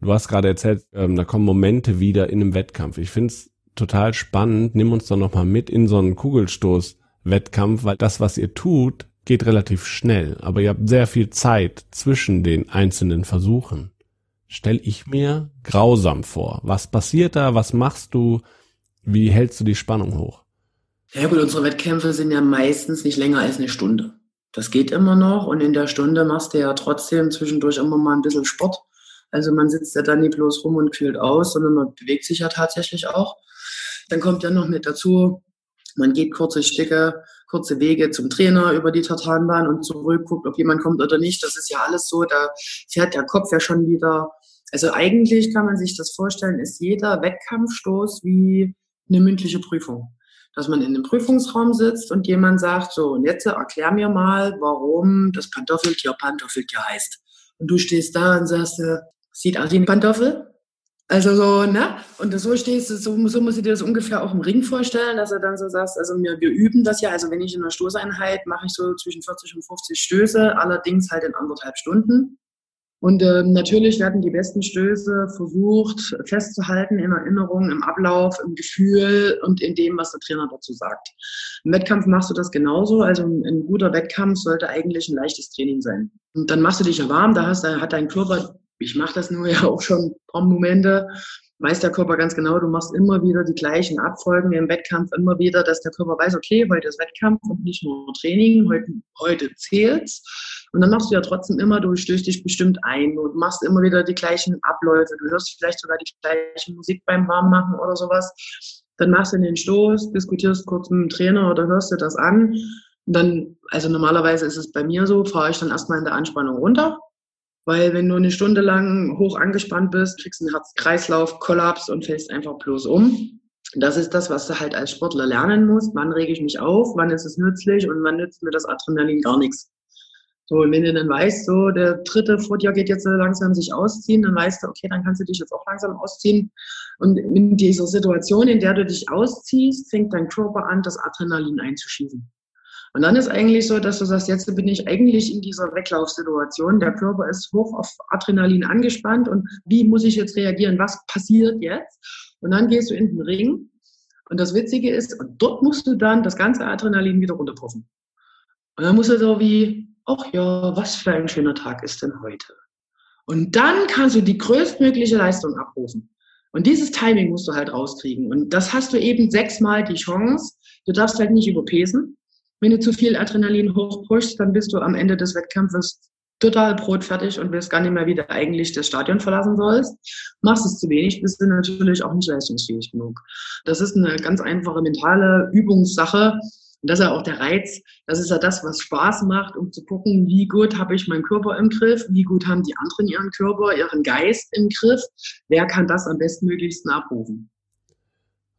Du hast gerade erzählt, ähm, da kommen Momente wieder in einem Wettkampf. Ich finde es total spannend. Nimm uns doch nochmal mit in so einen Kugelstoß-Wettkampf, weil das, was ihr tut, geht relativ schnell. Aber ihr habt sehr viel Zeit zwischen den einzelnen Versuchen. Stell ich mir grausam vor. Was passiert da? Was machst du? Wie hältst du die Spannung hoch? Ja gut, unsere Wettkämpfe sind ja meistens nicht länger als eine Stunde. Das geht immer noch und in der Stunde machst du ja trotzdem zwischendurch immer mal ein bisschen Sport. Also man sitzt ja dann nicht bloß rum und kühlt aus, sondern man bewegt sich ja tatsächlich auch. Dann kommt ja noch mit dazu, man geht kurze Stücke, kurze Wege zum Trainer über die Tartanbahn und zurück, guckt, ob jemand kommt oder nicht. Das ist ja alles so, da fährt der Kopf ja schon wieder. Also eigentlich kann man sich das vorstellen, ist jeder Wettkampfstoß wie eine mündliche Prüfung. Dass man in einem Prüfungsraum sitzt und jemand sagt, so, und jetzt erklär mir mal, warum das Pantoffeltier Pantoffeltier heißt. Und du stehst da und sagst, sieht aus wie ein Pantoffel? Also so, ne? Und so stehst du, so, so musst du dir das ungefähr auch im Ring vorstellen, dass du dann so sagst, also wir, wir üben das ja, also wenn ich in einer Stoßeinheit mache ich so zwischen 40 und 50 Stöße, allerdings halt in anderthalb Stunden. Und äh, natürlich werden die besten Stöße versucht festzuhalten in Erinnerung, im Ablauf, im Gefühl und in dem, was der Trainer dazu sagt. Im Wettkampf machst du das genauso. Also ein, guter Wettkampf sollte eigentlich ein leichtes Training sein. Und dann machst du dich ja warm, da hast, hat dein Körper ich mache das nur ja auch schon ein paar Momente, weiß der Körper ganz genau, du machst immer wieder die gleichen Abfolgen im Wettkampf, immer wieder, dass der Körper weiß, okay, heute ist Wettkampf und nicht nur Training, heute, heute zählt's. Und dann machst du ja trotzdem immer, du stößt dich bestimmt ein und machst immer wieder die gleichen Abläufe. Du hörst vielleicht sogar die gleiche Musik beim Warmmachen oder sowas. Dann machst du den Stoß, diskutierst kurz mit dem Trainer oder hörst dir das an. Und dann, also normalerweise ist es bei mir so, fahre ich dann erstmal in der Anspannung runter, weil wenn du eine Stunde lang hoch angespannt bist, kriegst du einen Herz-Kreislauf-Kollaps und fällst einfach bloß um. Das ist das, was du halt als Sportler lernen musst. Wann rege ich mich auf? Wann ist es nützlich? Und wann nützt mir das Adrenalin gar nichts? So, und wenn du dann weißt, so, der dritte vor dir geht jetzt langsam sich ausziehen, dann weißt du, okay, dann kannst du dich jetzt auch langsam ausziehen. Und in dieser Situation, in der du dich ausziehst, fängt dein Körper an, das Adrenalin einzuschießen. Und dann ist eigentlich so, dass du sagst, jetzt bin ich eigentlich in dieser Weglaufsituation. Der Körper ist hoch auf Adrenalin angespannt und wie muss ich jetzt reagieren? Was passiert jetzt? Und dann gehst du in den Ring. Und das Witzige ist, dort musst du dann das ganze Adrenalin wieder runterpuffen. Und dann musst du so wie, ach ja, was für ein schöner Tag ist denn heute? Und dann kannst du die größtmögliche Leistung abrufen. Und dieses Timing musst du halt rauskriegen. Und das hast du eben sechsmal die Chance. Du darfst halt nicht überpesen. Wenn du zu viel Adrenalin hochpushst, dann bist du am Ende des Wettkampfes total brotfertig und willst gar nicht mehr wieder eigentlich das Stadion verlassen sollst. Machst es zu wenig, bist du natürlich auch nicht leistungsfähig genug. Das ist eine ganz einfache mentale Übungssache. Und das ist ja auch der Reiz. Das ist ja das, was Spaß macht, um zu gucken, wie gut habe ich meinen Körper im Griff, wie gut haben die anderen ihren Körper, ihren Geist im Griff. Wer kann das am bestmöglichsten abrufen?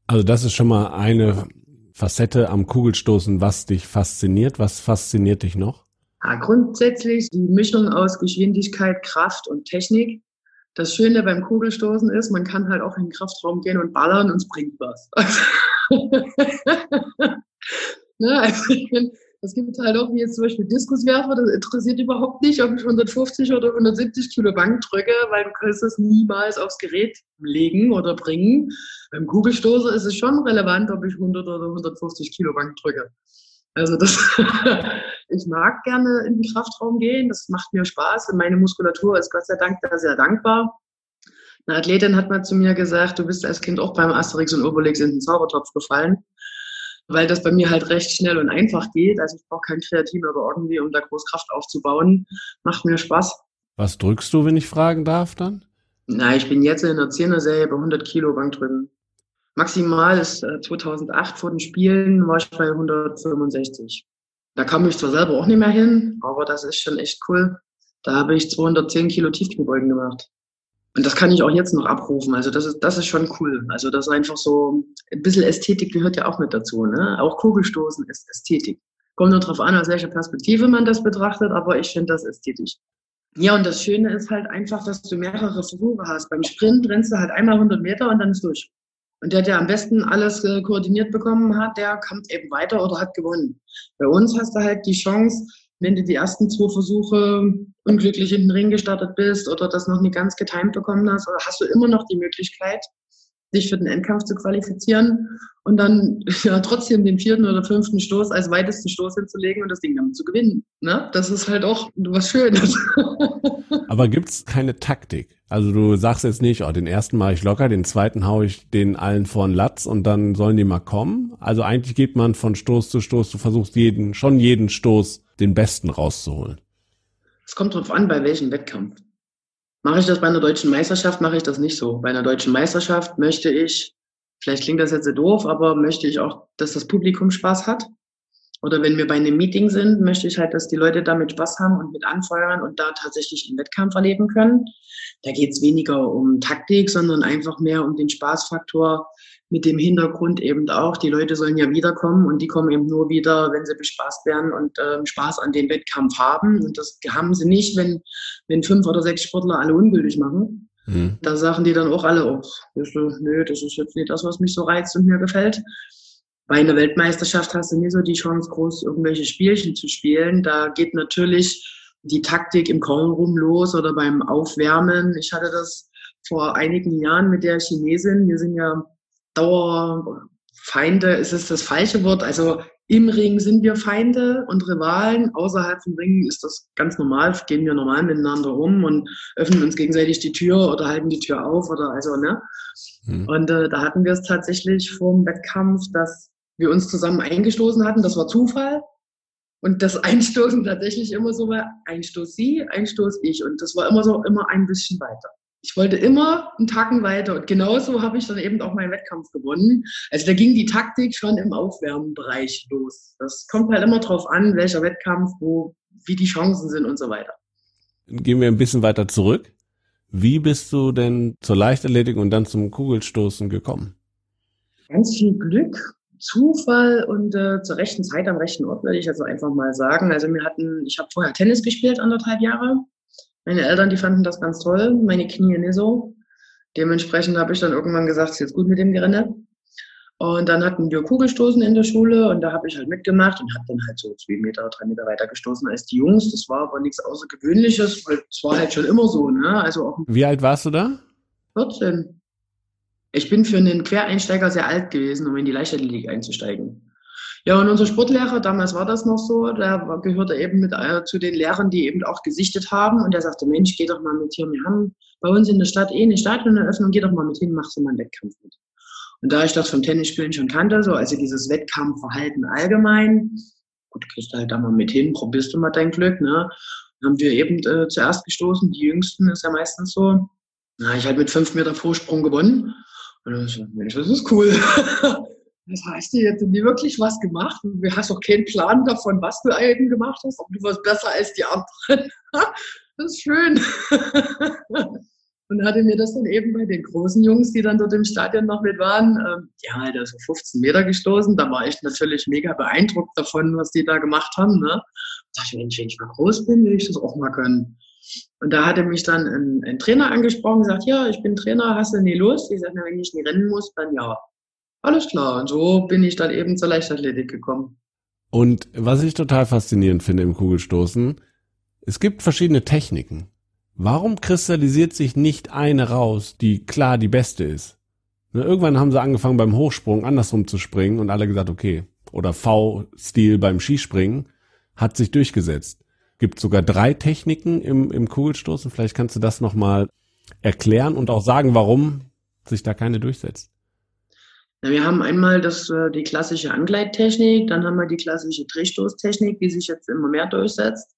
Also das ist schon mal eine Facette am Kugelstoßen, was dich fasziniert? Was fasziniert dich noch? Ja, grundsätzlich die Mischung aus Geschwindigkeit, Kraft und Technik. Das Schöne beim Kugelstoßen ist, man kann halt auch in den Kraftraum gehen und ballern und es bringt was. ne, also ich bin, es gibt halt auch wie jetzt zum Beispiel Diskuswerfer, das interessiert überhaupt nicht, ob ich 150 oder 170 Kilo Bank drücke, weil du kannst es niemals aufs Gerät legen oder bringen. Beim Kugelstoßer ist es schon relevant, ob ich 100 oder 150 Kilo Bank drücke. Also das, ich mag gerne in den Kraftraum gehen, das macht mir Spaß und meine Muskulatur ist Gott sei Dank da sehr dankbar. Eine Athletin hat mal zu mir gesagt, du bist als Kind auch beim Asterix und Obelix in den Zaubertopf gefallen weil das bei mir halt recht schnell und einfach geht. Also ich brauche kein Kreativ oder irgendwie, um da groß Kraft aufzubauen. Macht mir Spaß. Was drückst du, wenn ich fragen darf dann? Na, ich bin jetzt in der Zehner-Serie bei 100 Kilo Bankdrücken. Maximal ist äh, 2008 vor den Spielen war ich bei 165. Da kam ich zwar selber auch nicht mehr hin, aber das ist schon echt cool. Da habe ich 210 Kilo Tiefkniebeugen gemacht. Und das kann ich auch jetzt noch abrufen. Also das ist, das ist schon cool. Also das ist einfach so, ein bisschen Ästhetik gehört ja auch mit dazu. Ne? Auch Kugelstoßen ist Ästhetik. Kommt nur darauf an, aus welcher Perspektive man das betrachtet, aber ich finde das ästhetisch. Ja, und das Schöne ist halt einfach, dass du mehrere Versuche hast. Beim Sprint rennst du halt einmal 100 Meter und dann ist durch. Und der, der am besten alles äh, koordiniert bekommen hat, der kommt eben weiter oder hat gewonnen. Bei uns hast du halt die Chance, wenn du die ersten zwei Versuche unglücklich in den Ring gestartet bist oder das noch nicht ganz getimt bekommen hast, hast du immer noch die Möglichkeit, dich für den Endkampf zu qualifizieren und dann ja trotzdem den vierten oder fünften Stoß als weitesten Stoß hinzulegen und das Ding damit zu gewinnen. Ne? Das ist halt auch was Schönes. Aber gibt's keine Taktik? Also du sagst jetzt nicht, oh, den ersten mache ich locker, den zweiten haue ich den allen vor den Latz und dann sollen die mal kommen. Also eigentlich geht man von Stoß zu Stoß, du versuchst jeden, schon jeden Stoß den besten rauszuholen. Es kommt drauf an, bei welchem Wettkampf. Mache ich das bei einer deutschen Meisterschaft, mache ich das nicht so. Bei einer deutschen Meisterschaft möchte ich, vielleicht klingt das jetzt so doof, aber möchte ich auch, dass das Publikum Spaß hat. Oder wenn wir bei einem Meeting sind, möchte ich halt, dass die Leute damit Spaß haben und mit anfeuern und da tatsächlich einen Wettkampf erleben können. Da geht es weniger um Taktik, sondern einfach mehr um den Spaßfaktor mit dem Hintergrund eben auch, die Leute sollen ja wiederkommen und die kommen eben nur wieder, wenn sie bespaßt werden und äh, Spaß an dem Wettkampf haben. Und das haben sie nicht, wenn, wenn fünf oder sechs Sportler alle ungültig machen. Mhm. Da sagen die dann auch alle, oh, das, nö, das ist jetzt nicht das, was mich so reizt und mir gefällt. Bei einer Weltmeisterschaft hast du nie so die Chance, groß irgendwelche Spielchen zu spielen. Da geht natürlich die Taktik im Callroom los oder beim Aufwärmen. Ich hatte das vor einigen Jahren mit der Chinesin. Wir sind ja Dauerfeinde, ist es das falsche Wort. Also im Ring sind wir Feinde und Rivalen. Außerhalb vom Ring ist das ganz normal, gehen wir normal miteinander um und öffnen uns gegenseitig die Tür oder halten die Tür auf oder also, ne? Mhm. Und äh, da hatten wir es tatsächlich vor dem Wettkampf, dass wir uns zusammen eingestoßen hatten. Das war Zufall. Und das Einstoßen tatsächlich immer so war, Einstoß sie, Einstoß ich. Und das war immer so, immer ein bisschen weiter. Ich wollte immer einen Tacken weiter. Und genauso habe ich dann eben auch meinen Wettkampf gewonnen. Also da ging die Taktik schon im Aufwärmbereich los. Das kommt halt immer drauf an, welcher Wettkampf, wo, wie die Chancen sind und so weiter. Gehen wir ein bisschen weiter zurück. Wie bist du denn zur Leichtathletik und dann zum Kugelstoßen gekommen? Ganz viel Glück Zufall und äh, zur rechten Zeit am rechten Ort, würde ich also einfach mal sagen. Also wir hatten, ich habe vorher Tennis gespielt, anderthalb Jahre. Meine Eltern, die fanden das ganz toll, meine Knie nicht so. Dementsprechend habe ich dann irgendwann gesagt, es ist jetzt gut mit dem Gerenne. Und dann hatten wir Kugelstoßen in der Schule und da habe ich halt mitgemacht und habe dann halt so zwei Meter, drei Meter weiter gestoßen als die Jungs. Das war aber nichts Außergewöhnliches, weil es war halt schon immer so. Ne? Also auch Wie alt warst du da? 14. Ich bin für einen Quereinsteiger sehr alt gewesen, um in die Leichtathletik einzusteigen. Ja, und unser Sportlehrer, damals war das noch so, der gehörte eben mit äh, zu den Lehrern, die eben auch gesichtet haben. Und der sagte, Mensch, geh doch mal mit hier. Wir haben bei uns in der Stadt eh eine Stadioneröffnung, geh doch mal mit hin, machst du mal einen Wettkampf mit. Und da ich das vom Tennisspielen schon kannte, so also dieses Wettkampfverhalten allgemein, gut, gehst du halt da mal mit hin, probierst du mal dein Glück, ne? Haben wir eben äh, zuerst gestoßen, die Jüngsten ist ja meistens so. Na, ich halt mit fünf Meter Vorsprung gewonnen. Und dann so, Mensch, das ist cool. Das heißt, die hätten nie wirklich was gemacht. Du hast auch keinen Plan davon, was du eben gemacht hast, ob du was besser als die anderen. Das ist schön. Und hatte mir das dann eben bei den großen Jungs, die dann dort im Stadion noch mit waren, ähm, ja, halt so 15 Meter gestoßen. Da war ich natürlich mega beeindruckt davon, was die da gemacht haben. Ne? Da dachte ich, wenn ich mal groß bin, will ich das auch mal können. Und da hatte mich dann ein, ein Trainer angesprochen, gesagt, ja, ich bin Trainer, hast du nie Lust? Ich sage, wenn ich nie rennen muss, dann ja. Alles klar. Und so bin ich dann eben zur Leichtathletik gekommen. Und was ich total faszinierend finde im Kugelstoßen, es gibt verschiedene Techniken. Warum kristallisiert sich nicht eine raus, die klar die beste ist? Ne, irgendwann haben sie angefangen beim Hochsprung andersrum zu springen und alle gesagt, okay, oder V-Stil beim Skispringen hat sich durchgesetzt gibt sogar drei Techniken im, im Kugelstoßen. Vielleicht kannst du das nochmal erklären und auch sagen, warum sich da keine durchsetzt. Wir haben einmal das, äh, die klassische Angleittechnik, dann haben wir die klassische Drehstoßtechnik, die sich jetzt immer mehr durchsetzt.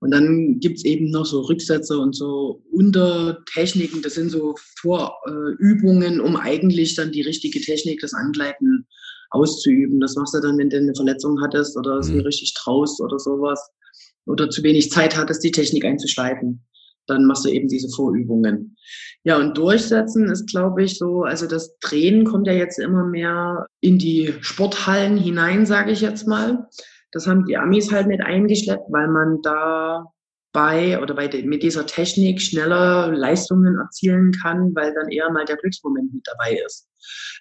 Und dann gibt's eben noch so Rücksätze und so Untertechniken, das sind so Vorübungen, um eigentlich dann die richtige Technik, das Angleiten auszuüben. Das machst du dann, wenn du eine Verletzung hattest oder es mhm. richtig traust oder sowas oder zu wenig Zeit hattest, die Technik einzuschleifen. Dann machst du eben diese Vorübungen. Ja, und durchsetzen ist, glaube ich, so, also das Drehen kommt ja jetzt immer mehr in die Sporthallen hinein, sage ich jetzt mal. Das haben die Amis halt mit eingeschleppt, weil man da bei oder bei mit dieser Technik schneller Leistungen erzielen kann, weil dann eher mal der Glücksmoment mit dabei ist.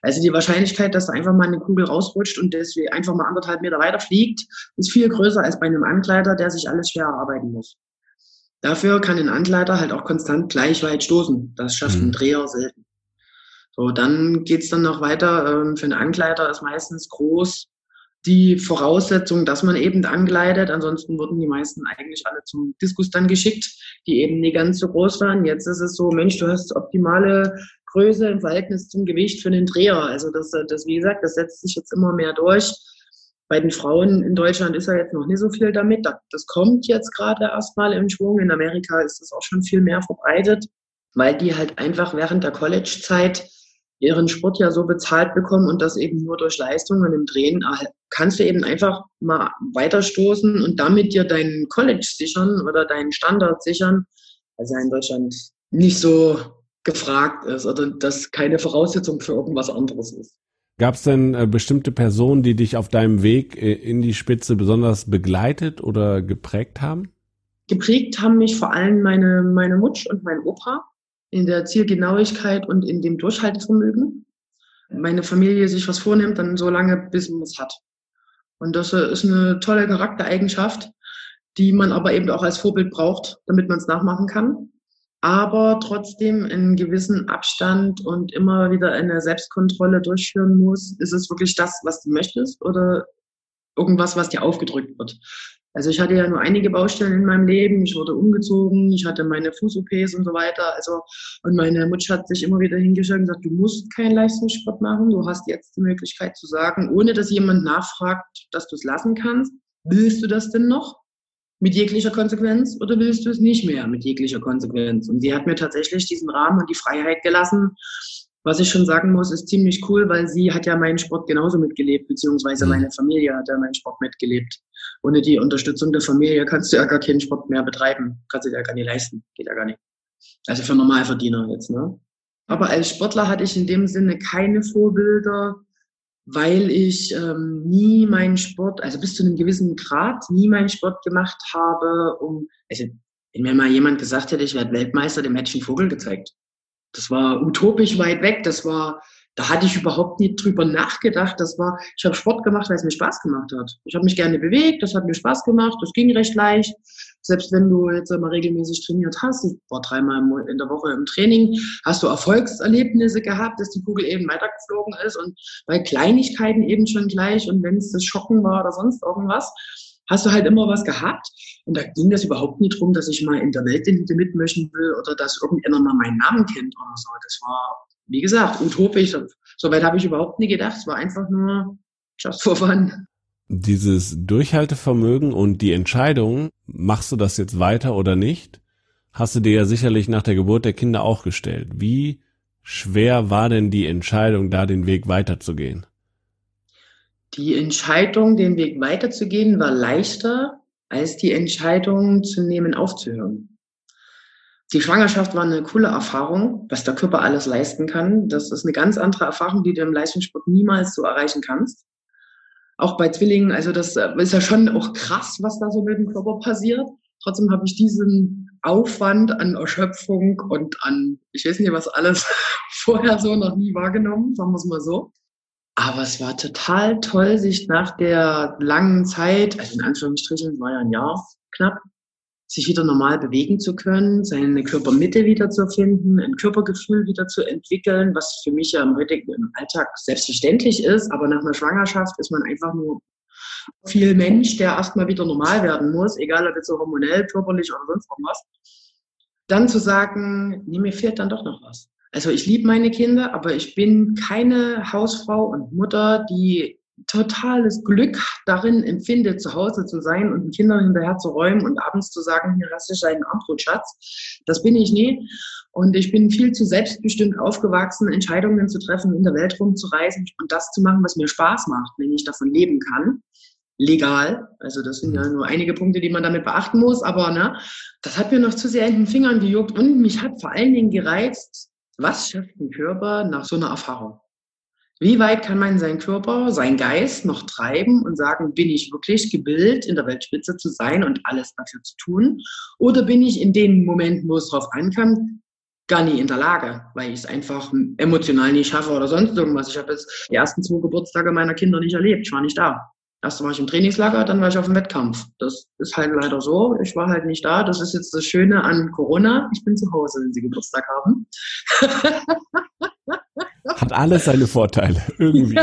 Also die Wahrscheinlichkeit, dass da einfach mal eine Kugel rausrutscht und deswegen einfach mal anderthalb Meter weiter fliegt, ist viel größer als bei einem Ankleider, der sich alles schwer erarbeiten muss. Dafür kann ein Ankleider halt auch konstant gleich weit stoßen. Das schafft mhm. ein Dreher selten. So, dann geht's dann noch weiter. Ähm, für einen Ankleider ist meistens groß die Voraussetzung, dass man eben angleitet. Ansonsten wurden die meisten eigentlich alle zum Diskus dann geschickt, die eben nicht ganz so groß waren. Jetzt ist es so, Mensch, du hast optimale Größe im Verhältnis zum Gewicht für den Dreher. Also das, das, wie gesagt, das setzt sich jetzt immer mehr durch. Bei den Frauen in Deutschland ist ja jetzt noch nicht so viel damit. Das kommt jetzt gerade erstmal im Schwung. In Amerika ist das auch schon viel mehr verbreitet. weil die halt einfach während der College-Zeit ihren Sport ja so bezahlt bekommen und das eben nur durch Leistungen im Drehen, ah, kannst du eben einfach mal weiterstoßen und damit dir deinen College sichern oder deinen Standard sichern, also in Deutschland nicht so gefragt ist oder das keine Voraussetzung für irgendwas anderes ist. Gab es denn äh, bestimmte Personen, die dich auf deinem Weg äh, in die Spitze besonders begleitet oder geprägt haben? Geprägt haben mich vor allem meine, meine Mutsch und mein Opa in der Zielgenauigkeit und in dem Durchhaltevermögen. Meine Familie sich was vornimmt, dann so lange, bis man es hat. Und das äh, ist eine tolle Charaktereigenschaft, die man aber eben auch als Vorbild braucht, damit man es nachmachen kann aber trotzdem in gewissen Abstand und immer wieder eine Selbstkontrolle durchführen muss. Ist es wirklich das, was du möchtest oder irgendwas, was dir aufgedrückt wird? Also ich hatte ja nur einige Baustellen in meinem Leben. Ich wurde umgezogen, ich hatte meine Fuß-OPs und so weiter. Also, und meine Mutter hat sich immer wieder hingestellt und gesagt, du musst keinen Leistungssport machen. Du hast jetzt die Möglichkeit zu sagen, ohne dass jemand nachfragt, dass du es lassen kannst. Willst du das denn noch? Mit jeglicher Konsequenz oder willst du es nicht mehr mit jeglicher Konsequenz? Und sie hat mir tatsächlich diesen Rahmen und die Freiheit gelassen. Was ich schon sagen muss, ist ziemlich cool, weil sie hat ja meinen Sport genauso mitgelebt, beziehungsweise mhm. meine Familie hat ja meinen Sport mitgelebt. Ohne die Unterstützung der Familie kannst du ja gar keinen Sport mehr betreiben. Kannst du dir ja gar nicht leisten. Geht ja gar nicht. Also für Normalverdiener jetzt, ne? Aber als Sportler hatte ich in dem Sinne keine Vorbilder, weil ich ähm, nie meinen Sport, also bis zu einem gewissen Grad, nie meinen Sport gemacht habe, um, also wenn mir mal jemand gesagt hätte, ich werde Weltmeister, dem hätte ich einen Vogel gezeigt. Das war utopisch weit weg, das war da hatte ich überhaupt nicht drüber nachgedacht. Das war, ich habe Sport gemacht, weil es mir Spaß gemacht hat. Ich habe mich gerne bewegt, das hat mir Spaß gemacht, das ging recht leicht. Selbst wenn du jetzt mal regelmäßig trainiert hast, ich war dreimal in der Woche im Training, hast du Erfolgserlebnisse gehabt, dass die Kugel eben weitergeflogen ist und bei Kleinigkeiten eben schon gleich und wenn es das Schocken war oder sonst irgendwas, hast du halt immer was gehabt. Und da ging das überhaupt nicht drum, dass ich mal in der Weltelite mitmischen will oder dass irgendjemand mal meinen Namen kennt oder so. Das war wie gesagt, utopisch. Soweit habe ich überhaupt nie gedacht. Es war einfach nur just for fun. Dieses Durchhaltevermögen und die Entscheidung, machst du das jetzt weiter oder nicht, hast du dir ja sicherlich nach der Geburt der Kinder auch gestellt. Wie schwer war denn die Entscheidung, da den Weg weiterzugehen? Die Entscheidung, den Weg weiterzugehen, war leichter als die Entscheidung zu nehmen, aufzuhören. Die Schwangerschaft war eine coole Erfahrung, was der Körper alles leisten kann. Das ist eine ganz andere Erfahrung, die du im Leistungssport niemals so erreichen kannst. Auch bei Zwillingen, also das äh, ist ja schon auch krass, was da so mit dem Körper passiert. Trotzdem habe ich diesen Aufwand an Erschöpfung und an, ich weiß nicht was alles, vorher so noch nie wahrgenommen, sagen wir es mal so. Aber es war total toll, sich nach der langen Zeit, also in Anführungsstrichen, war ja ein Jahr knapp, sich wieder normal bewegen zu können, seine Körpermitte wiederzufinden, ein Körpergefühl wieder zu entwickeln, was für mich ja im heutigen Alltag selbstverständlich ist. Aber nach einer Schwangerschaft ist man einfach nur viel Mensch, der erstmal wieder normal werden muss, egal ob jetzt so hormonell, körperlich oder sonst irgendwas. Dann zu sagen, nee, mir fehlt dann doch noch was. Also ich liebe meine Kinder, aber ich bin keine Hausfrau und Mutter, die totales Glück darin empfindet, zu Hause zu sein und den Kindern hinterher zu räumen und abends zu sagen, hier lass ich einen Armbrot, Schatz. Das bin ich nie. Und ich bin viel zu selbstbestimmt aufgewachsen, Entscheidungen zu treffen, in der Welt rumzureisen und das zu machen, was mir Spaß macht, wenn ich davon leben kann. Legal. Also das sind ja nur einige Punkte, die man damit beachten muss. Aber ne, das hat mir noch zu sehr in den Fingern gejuckt und mich hat vor allen Dingen gereizt, was schafft ein Körper nach so einer Erfahrung? Wie weit kann man seinen Körper, seinen Geist noch treiben und sagen, bin ich wirklich gebildet, in der Weltspitze zu sein und alles dafür zu tun? Oder bin ich in den Momenten, wo es drauf ankommt, gar nie in der Lage, weil ich es einfach emotional nicht schaffe oder sonst irgendwas. Ich habe jetzt die ersten zwei Geburtstage meiner Kinder nicht erlebt. Ich war nicht da. Erst war ich im Trainingslager, dann war ich auf dem Wettkampf. Das ist halt leider so. Ich war halt nicht da. Das ist jetzt das Schöne an Corona. Ich bin zu Hause, wenn sie Geburtstag haben. Hat alles seine Vorteile, irgendwie.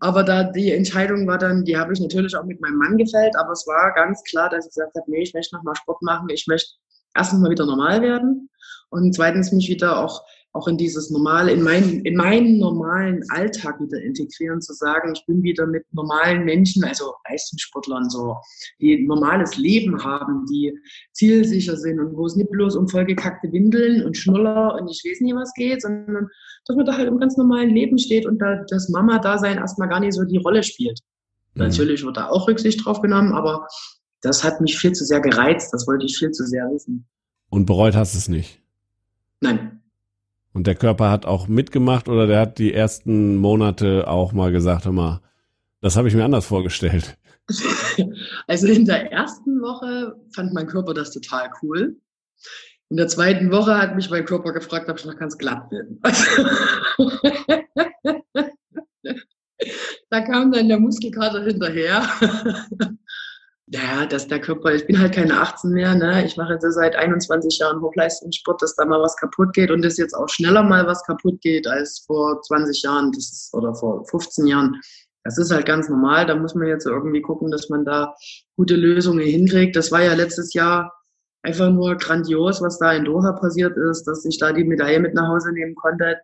aber da die Entscheidung war dann, die habe ich natürlich auch mit meinem Mann gefällt, aber es war ganz klar, dass ich gesagt habe, nee, ich möchte nochmal Sport machen, ich möchte erstens mal wieder normal werden und zweitens mich wieder auch auch in dieses normale, in meinen, in meinen normalen Alltag wieder integrieren, zu sagen, ich bin wieder mit normalen Menschen, also Leistungssportlern so, die ein normales Leben haben, die zielsicher sind und wo es nicht bloß um vollgekackte Windeln und Schnuller und ich weiß nicht was geht, sondern dass man da halt im ganz normalen Leben steht und da das Mama-Dasein erstmal gar nicht so die Rolle spielt. Mhm. Natürlich wird da auch Rücksicht drauf genommen, aber das hat mich viel zu sehr gereizt, das wollte ich viel zu sehr wissen. Und bereut hast du es nicht? Nein. Und der Körper hat auch mitgemacht oder der hat die ersten Monate auch mal gesagt, hör mal, das habe ich mir anders vorgestellt. Also in der ersten Woche fand mein Körper das total cool. In der zweiten Woche hat mich mein Körper gefragt, ob ich noch ganz glatt bin. da kam dann der Muskelkater hinterher. Ja, dass der Körper, ich bin halt keine 18 mehr, ne? Ich mache jetzt seit 21 Jahren Hochleistungssport, dass da mal was kaputt geht und dass jetzt auch schneller mal was kaputt geht als vor 20 Jahren das ist, oder vor 15 Jahren. Das ist halt ganz normal. Da muss man jetzt irgendwie gucken, dass man da gute Lösungen hinkriegt. Das war ja letztes Jahr einfach nur grandios, was da in Doha passiert ist, dass ich da die Medaille mit nach Hause nehmen konnte.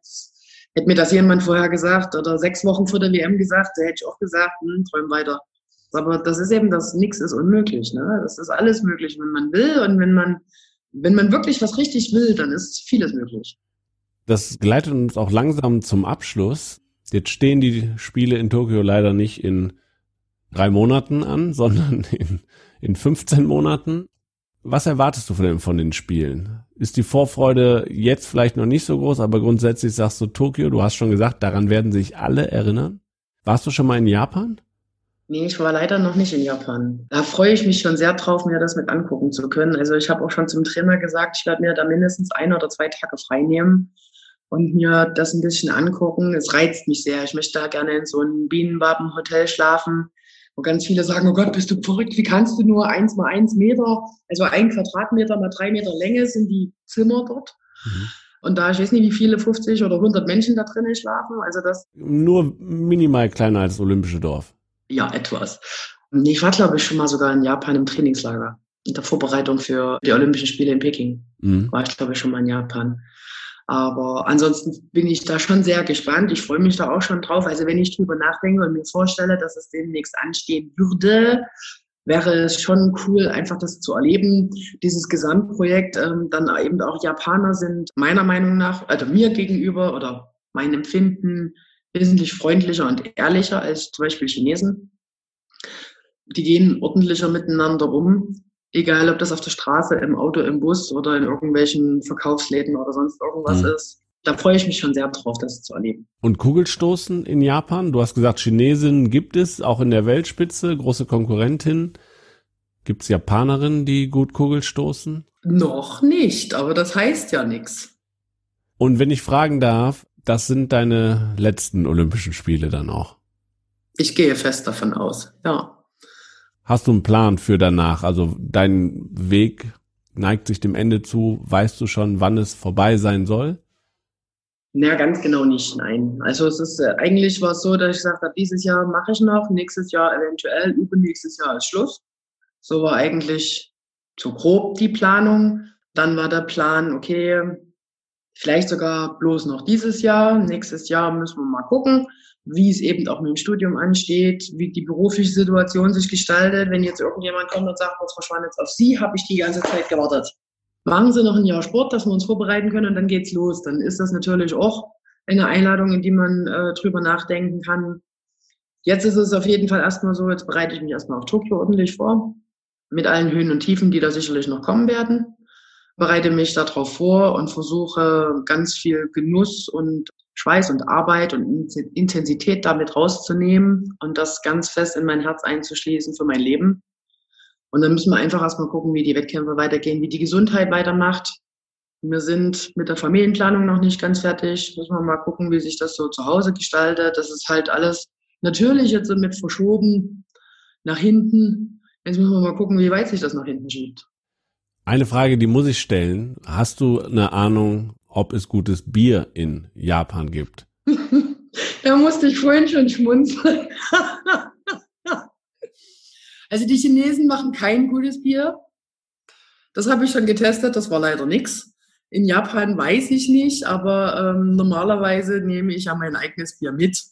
Hätte mir das jemand vorher gesagt oder sechs Wochen vor der WM gesagt, da hätte ich auch gesagt, hm, träum weiter. Aber das ist eben das, nichts ist unmöglich. Ne? Das ist alles möglich, wenn man will und wenn man, wenn man wirklich was richtig will, dann ist vieles möglich. Das gleitet uns auch langsam zum Abschluss. Jetzt stehen die Spiele in Tokio leider nicht in drei Monaten an, sondern in, in 15 Monaten. Was erwartest du von den, von den Spielen? Ist die Vorfreude jetzt vielleicht noch nicht so groß, aber grundsätzlich sagst du Tokio, du hast schon gesagt, daran werden sich alle erinnern. Warst du schon mal in Japan? Nee, ich war leider noch nicht in Japan. Da freue ich mich schon sehr drauf, mir das mit angucken zu können. Also ich habe auch schon zum Trainer gesagt, ich werde mir da mindestens ein oder zwei Tage frei nehmen und mir das ein bisschen angucken. Es reizt mich sehr. Ich möchte da gerne in so einem Bienenwabenhotel schlafen, wo ganz viele sagen, oh Gott, bist du verrückt, wie kannst du nur eins mal eins Meter, also ein Quadratmeter mal drei Meter Länge sind die Zimmer dort. Mhm. Und da, ich weiß nicht, wie viele, 50 oder 100 Menschen da drinnen schlafen. Also das. Nur minimal kleiner als das Olympische Dorf ja, etwas. Ich war, glaube ich, schon mal sogar in Japan im Trainingslager. In der Vorbereitung für die Olympischen Spiele in Peking mhm. war ich, glaube ich, schon mal in Japan. Aber ansonsten bin ich da schon sehr gespannt. Ich freue mich da auch schon drauf. Also wenn ich drüber nachdenke und mir vorstelle, dass es demnächst anstehen würde, wäre es schon cool, einfach das zu erleben. Dieses Gesamtprojekt, ähm, dann eben auch Japaner sind meiner Meinung nach, also mir gegenüber oder mein Empfinden wesentlich freundlicher und ehrlicher als zum Beispiel Chinesen. Die gehen ordentlicher miteinander um, egal ob das auf der Straße, im Auto, im Bus oder in irgendwelchen Verkaufsläden oder sonst irgendwas mhm. ist. Da freue ich mich schon sehr drauf, das zu erleben. Und Kugelstoßen in Japan? Du hast gesagt, Chinesinnen gibt es, auch in der Weltspitze, große Konkurrentin. Gibt es Japanerinnen, die gut Kugelstoßen? Noch nicht, aber das heißt ja nichts. Und wenn ich fragen darf, das sind deine letzten Olympischen Spiele dann auch. Ich gehe fest davon aus, ja. Hast du einen Plan für danach? Also dein Weg neigt sich dem Ende zu. Weißt du schon, wann es vorbei sein soll? Na, ganz genau nicht, nein. Also es ist äh, eigentlich war es so, dass ich gesagt habe, dieses Jahr mache ich noch, nächstes Jahr eventuell, übernächstes Jahr ist Schluss. So war eigentlich zu grob die Planung. Dann war der Plan, okay, Vielleicht sogar bloß noch dieses Jahr. Nächstes Jahr müssen wir mal gucken, wie es eben auch mit dem Studium ansteht, wie die berufliche Situation sich gestaltet. Wenn jetzt irgendjemand kommt und sagt, was verschwand jetzt auf Sie, habe ich die ganze Zeit gewartet. Machen Sie noch ein Jahr Sport, dass wir uns vorbereiten können und dann geht's los. Dann ist das natürlich auch eine Einladung, in die man äh, drüber nachdenken kann. Jetzt ist es auf jeden Fall erstmal so, jetzt bereite ich mich erstmal auf Tokio ordentlich vor, mit allen Höhen und Tiefen, die da sicherlich noch kommen werden bereite mich darauf vor und versuche ganz viel Genuss und Schweiß und Arbeit und Intensität damit rauszunehmen und das ganz fest in mein Herz einzuschließen für mein Leben. Und dann müssen wir einfach erstmal gucken, wie die Wettkämpfe weitergehen, wie die Gesundheit weitermacht. Wir sind mit der Familienplanung noch nicht ganz fertig. Müssen wir mal gucken, wie sich das so zu Hause gestaltet. Das ist halt alles natürlich jetzt mit verschoben nach hinten. Jetzt müssen wir mal gucken, wie weit sich das nach hinten schiebt. Eine Frage, die muss ich stellen. Hast du eine Ahnung, ob es gutes Bier in Japan gibt? da musste ich vorhin schon schmunzeln. also die Chinesen machen kein gutes Bier. Das habe ich schon getestet, das war leider nichts. In Japan weiß ich nicht, aber ähm, normalerweise nehme ich ja mein eigenes Bier mit.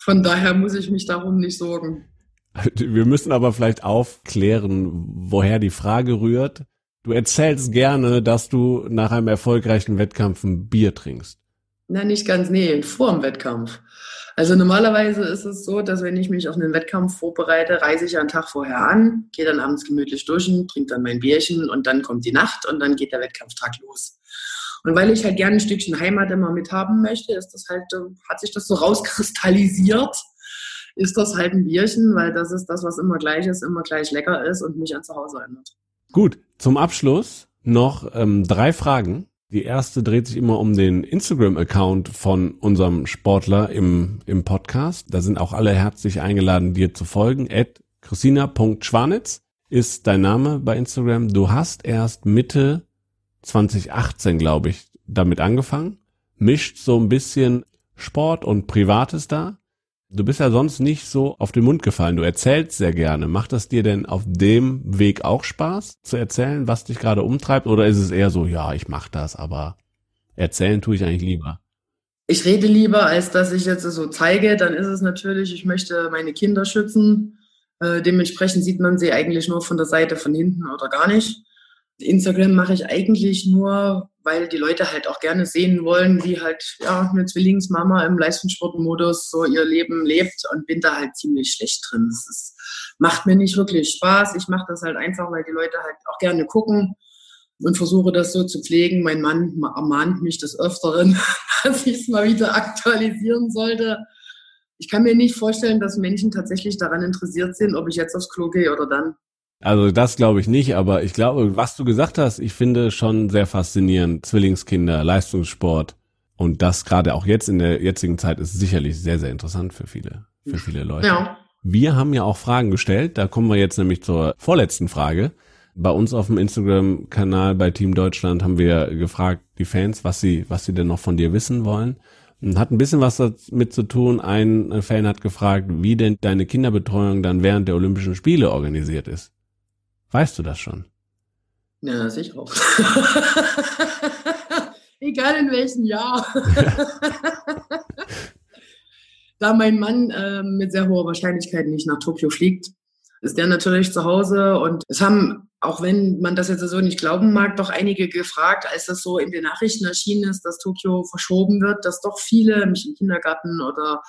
Von daher muss ich mich darum nicht sorgen. Wir müssen aber vielleicht aufklären, woher die Frage rührt. Du erzählst gerne, dass du nach einem erfolgreichen Wettkampf ein Bier trinkst. Na, nicht ganz, nee, vor dem Wettkampf. Also normalerweise ist es so, dass wenn ich mich auf einen Wettkampf vorbereite, reise ich einen Tag vorher an, gehe dann abends gemütlich duschen, trinke dann mein Bierchen und dann kommt die Nacht und dann geht der Wettkampftag los. Und weil ich halt gerne ein Stückchen Heimat immer mit haben möchte, ist das halt, hat sich das so rauskristallisiert, ist das halt ein Bierchen, weil das ist das, was immer gleich ist, immer gleich lecker ist und mich an zu Hause erinnert. Gut, zum Abschluss noch ähm, drei Fragen. Die erste dreht sich immer um den Instagram-Account von unserem Sportler im, im Podcast. Da sind auch alle herzlich eingeladen, dir zu folgen. At Christina.schwanitz ist dein Name bei Instagram. Du hast erst Mitte 2018, glaube ich, damit angefangen. Mischt so ein bisschen Sport und Privates da. Du bist ja sonst nicht so auf den Mund gefallen. Du erzählst sehr gerne. Macht das dir denn auf dem Weg auch Spaß zu erzählen, was dich gerade umtreibt? Oder ist es eher so, ja, ich mache das, aber erzählen tue ich eigentlich lieber? Ich rede lieber, als dass ich jetzt so zeige. Dann ist es natürlich, ich möchte meine Kinder schützen. Äh, dementsprechend sieht man sie eigentlich nur von der Seite von hinten oder gar nicht. Instagram mache ich eigentlich nur, weil die Leute halt auch gerne sehen wollen, wie halt ja, eine Zwillingsmama im Leistungssportmodus so ihr Leben lebt und bin da halt ziemlich schlecht drin. Das ist, macht mir nicht wirklich Spaß. Ich mache das halt einfach, weil die Leute halt auch gerne gucken und versuche das so zu pflegen. Mein Mann ermahnt mich des Öfteren, dass ich es mal wieder aktualisieren sollte. Ich kann mir nicht vorstellen, dass Menschen tatsächlich daran interessiert sind, ob ich jetzt aufs Klo gehe oder dann. Also das glaube ich nicht, aber ich glaube, was du gesagt hast, ich finde schon sehr faszinierend. Zwillingskinder, Leistungssport und das gerade auch jetzt in der jetzigen Zeit ist sicherlich sehr, sehr interessant für viele, für viele Leute. Ja. Wir haben ja auch Fragen gestellt, da kommen wir jetzt nämlich zur vorletzten Frage. Bei uns auf dem Instagram-Kanal bei Team Deutschland haben wir gefragt, die Fans, was sie, was sie denn noch von dir wissen wollen. Hat ein bisschen was damit zu tun. Ein Fan hat gefragt, wie denn deine Kinderbetreuung dann während der Olympischen Spiele organisiert ist. Weißt du das schon? Ja, sicher auch. Egal in welchem Jahr. da mein Mann äh, mit sehr hoher Wahrscheinlichkeit nicht nach Tokio fliegt, ist der natürlich zu Hause und es haben auch wenn man das jetzt so nicht glauben mag, doch einige gefragt, als das so in den Nachrichten erschienen ist, dass Tokio verschoben wird, dass doch viele mich im Kindergarten oder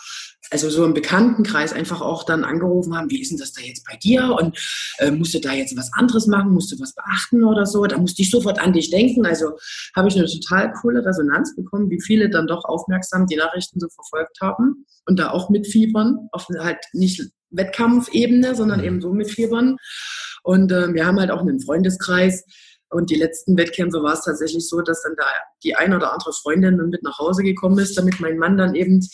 also so im Bekanntenkreis einfach auch dann angerufen haben, wie ist denn das da jetzt bei dir und äh, musst du da jetzt was anderes machen, musst du was beachten oder so, da musste ich sofort an dich denken. Also habe ich eine total coole Resonanz bekommen, wie viele dann doch aufmerksam die Nachrichten so verfolgt haben und da auch mitfiebern, auf halt nicht Wettkampfebene, sondern mhm. eben so mitfiebern. Und äh, wir haben halt auch einen Freundeskreis. Und die letzten Wettkämpfe war es tatsächlich so, dass dann da die ein oder andere Freundin mit nach Hause gekommen ist, damit mein Mann dann eben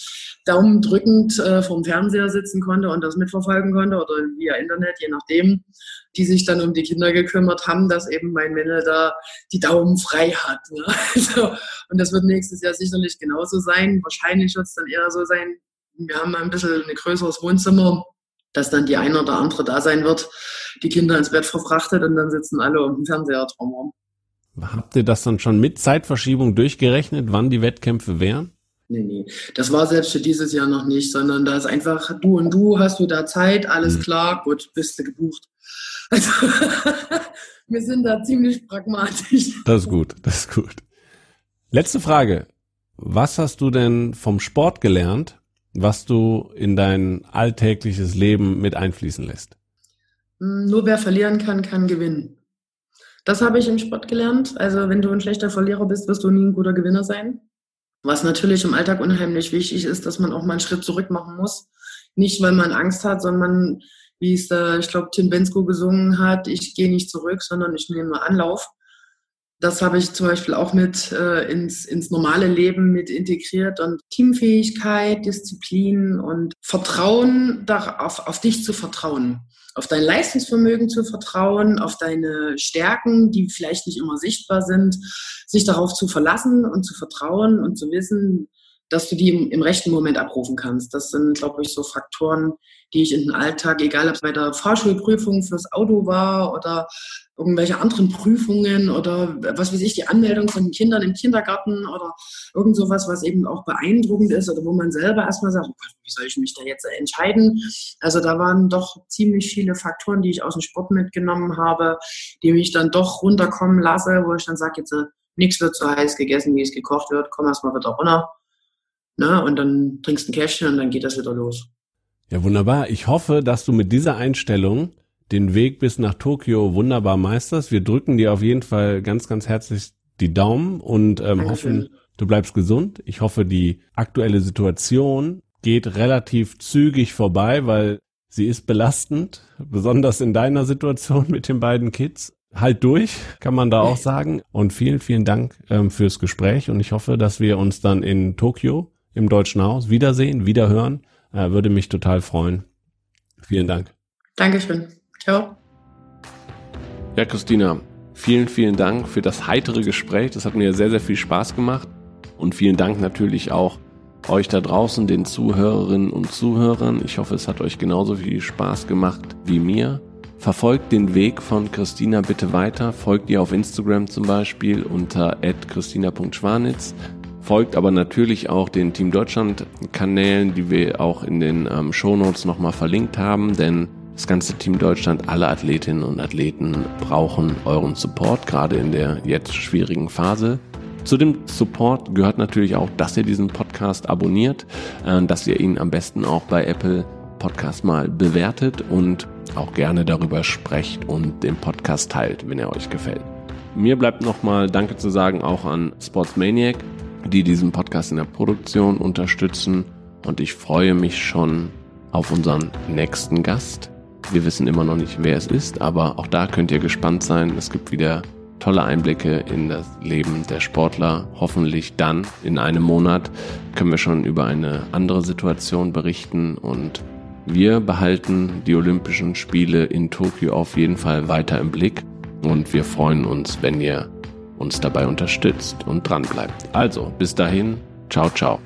daumendrückend äh, vorm Fernseher sitzen konnte und das mitverfolgen konnte oder via Internet, je nachdem, die sich dann um die Kinder gekümmert haben, dass eben mein Männle da die Daumen frei hat. Ne? Also, und das wird nächstes Jahr sicherlich genauso sein. Wahrscheinlich wird es dann eher so sein, wir haben ein bisschen ein größeres Wohnzimmer dass dann die eine oder andere da sein wird, die Kinder ins Bett verfrachtet und dann sitzen alle um den Fernseher drumherum. Habt ihr das dann schon mit Zeitverschiebung durchgerechnet, wann die Wettkämpfe wären? Nee, nee. Das war selbst für dieses Jahr noch nicht, sondern da ist einfach du und du, hast du da Zeit, alles mhm. klar, gut, bist du gebucht. Also, wir sind da ziemlich pragmatisch. Das ist gut, das ist gut. Letzte Frage. Was hast du denn vom Sport gelernt, was du in dein alltägliches Leben mit einfließen lässt? Hm, nur wer verlieren kann, kann gewinnen. Das habe ich im Sport gelernt. Also wenn du ein schlechter Verlierer bist, wirst du nie ein guter Gewinner sein. Was natürlich im Alltag unheimlich wichtig ist, dass man auch mal einen Schritt zurück machen muss. Nicht, weil man Angst hat, sondern wie es, äh, ich glaube, Tim Bensko gesungen hat, ich gehe nicht zurück, sondern ich nehme Anlauf das habe ich zum Beispiel auch mit äh, ins, ins normale Leben mit integriert und Teamfähigkeit, Disziplin und Vertrauen, darauf, auf dich zu vertrauen, auf dein Leistungsvermögen zu vertrauen, auf deine Stärken, die vielleicht nicht immer sichtbar sind, sich darauf zu verlassen und zu vertrauen und zu wissen, dass du die im, im rechten Moment abrufen kannst. Das sind, glaube ich, so Faktoren, die ich in den Alltag, egal ob es bei der Fahrschulprüfung fürs Auto war oder irgendwelche anderen Prüfungen oder was weiß ich, die Anmeldung von Kindern im Kindergarten oder irgend sowas, was eben auch beeindruckend ist oder wo man selber erstmal sagt, wie soll ich mich da jetzt entscheiden? Also da waren doch ziemlich viele Faktoren, die ich aus dem Sport mitgenommen habe, die mich dann doch runterkommen lasse, wo ich dann sage, jetzt äh, nichts wird so heiß gegessen, wie es gekocht wird, komm erstmal wieder runter. Ne? Und dann trinkst du ein Kästchen und dann geht das wieder los. Ja, wunderbar. Ich hoffe, dass du mit dieser Einstellung den Weg bis nach Tokio wunderbar meisterst. Wir drücken dir auf jeden Fall ganz, ganz herzlich die Daumen und ähm, hoffen, du bleibst gesund. Ich hoffe, die aktuelle Situation geht relativ zügig vorbei, weil sie ist belastend, besonders in deiner Situation mit den beiden Kids. Halt durch, kann man da auch sagen. Und vielen, vielen Dank ähm, fürs Gespräch und ich hoffe, dass wir uns dann in Tokio im Deutschen Haus wiedersehen, wiederhören. Äh, würde mich total freuen. Vielen Dank. Dankeschön. Ciao. Ja, Christina, vielen, vielen Dank für das heitere Gespräch. Das hat mir sehr, sehr viel Spaß gemacht. Und vielen Dank natürlich auch euch da draußen, den Zuhörerinnen und Zuhörern. Ich hoffe, es hat euch genauso viel Spaß gemacht wie mir. Verfolgt den Weg von Christina bitte weiter. Folgt ihr auf Instagram zum Beispiel unter christina.schwanitz. Folgt aber natürlich auch den Team Deutschland Kanälen, die wir auch in den ähm, Shownotes nochmal verlinkt haben, denn das ganze Team Deutschland, alle Athletinnen und Athleten brauchen euren Support, gerade in der jetzt schwierigen Phase. Zu dem Support gehört natürlich auch, dass ihr diesen Podcast abonniert, äh, dass ihr ihn am besten auch bei Apple Podcast mal bewertet und auch gerne darüber sprecht und den Podcast teilt, wenn er euch gefällt. Mir bleibt nochmal Danke zu sagen auch an Sportsmaniac, die diesen Podcast in der Produktion unterstützen und ich freue mich schon auf unseren nächsten Gast. Wir wissen immer noch nicht, wer es ist, aber auch da könnt ihr gespannt sein. Es gibt wieder tolle Einblicke in das Leben der Sportler. Hoffentlich dann in einem Monat können wir schon über eine andere Situation berichten und wir behalten die Olympischen Spiele in Tokio auf jeden Fall weiter im Blick und wir freuen uns, wenn ihr uns dabei unterstützt und dran bleibt. Also, bis dahin, ciao, ciao.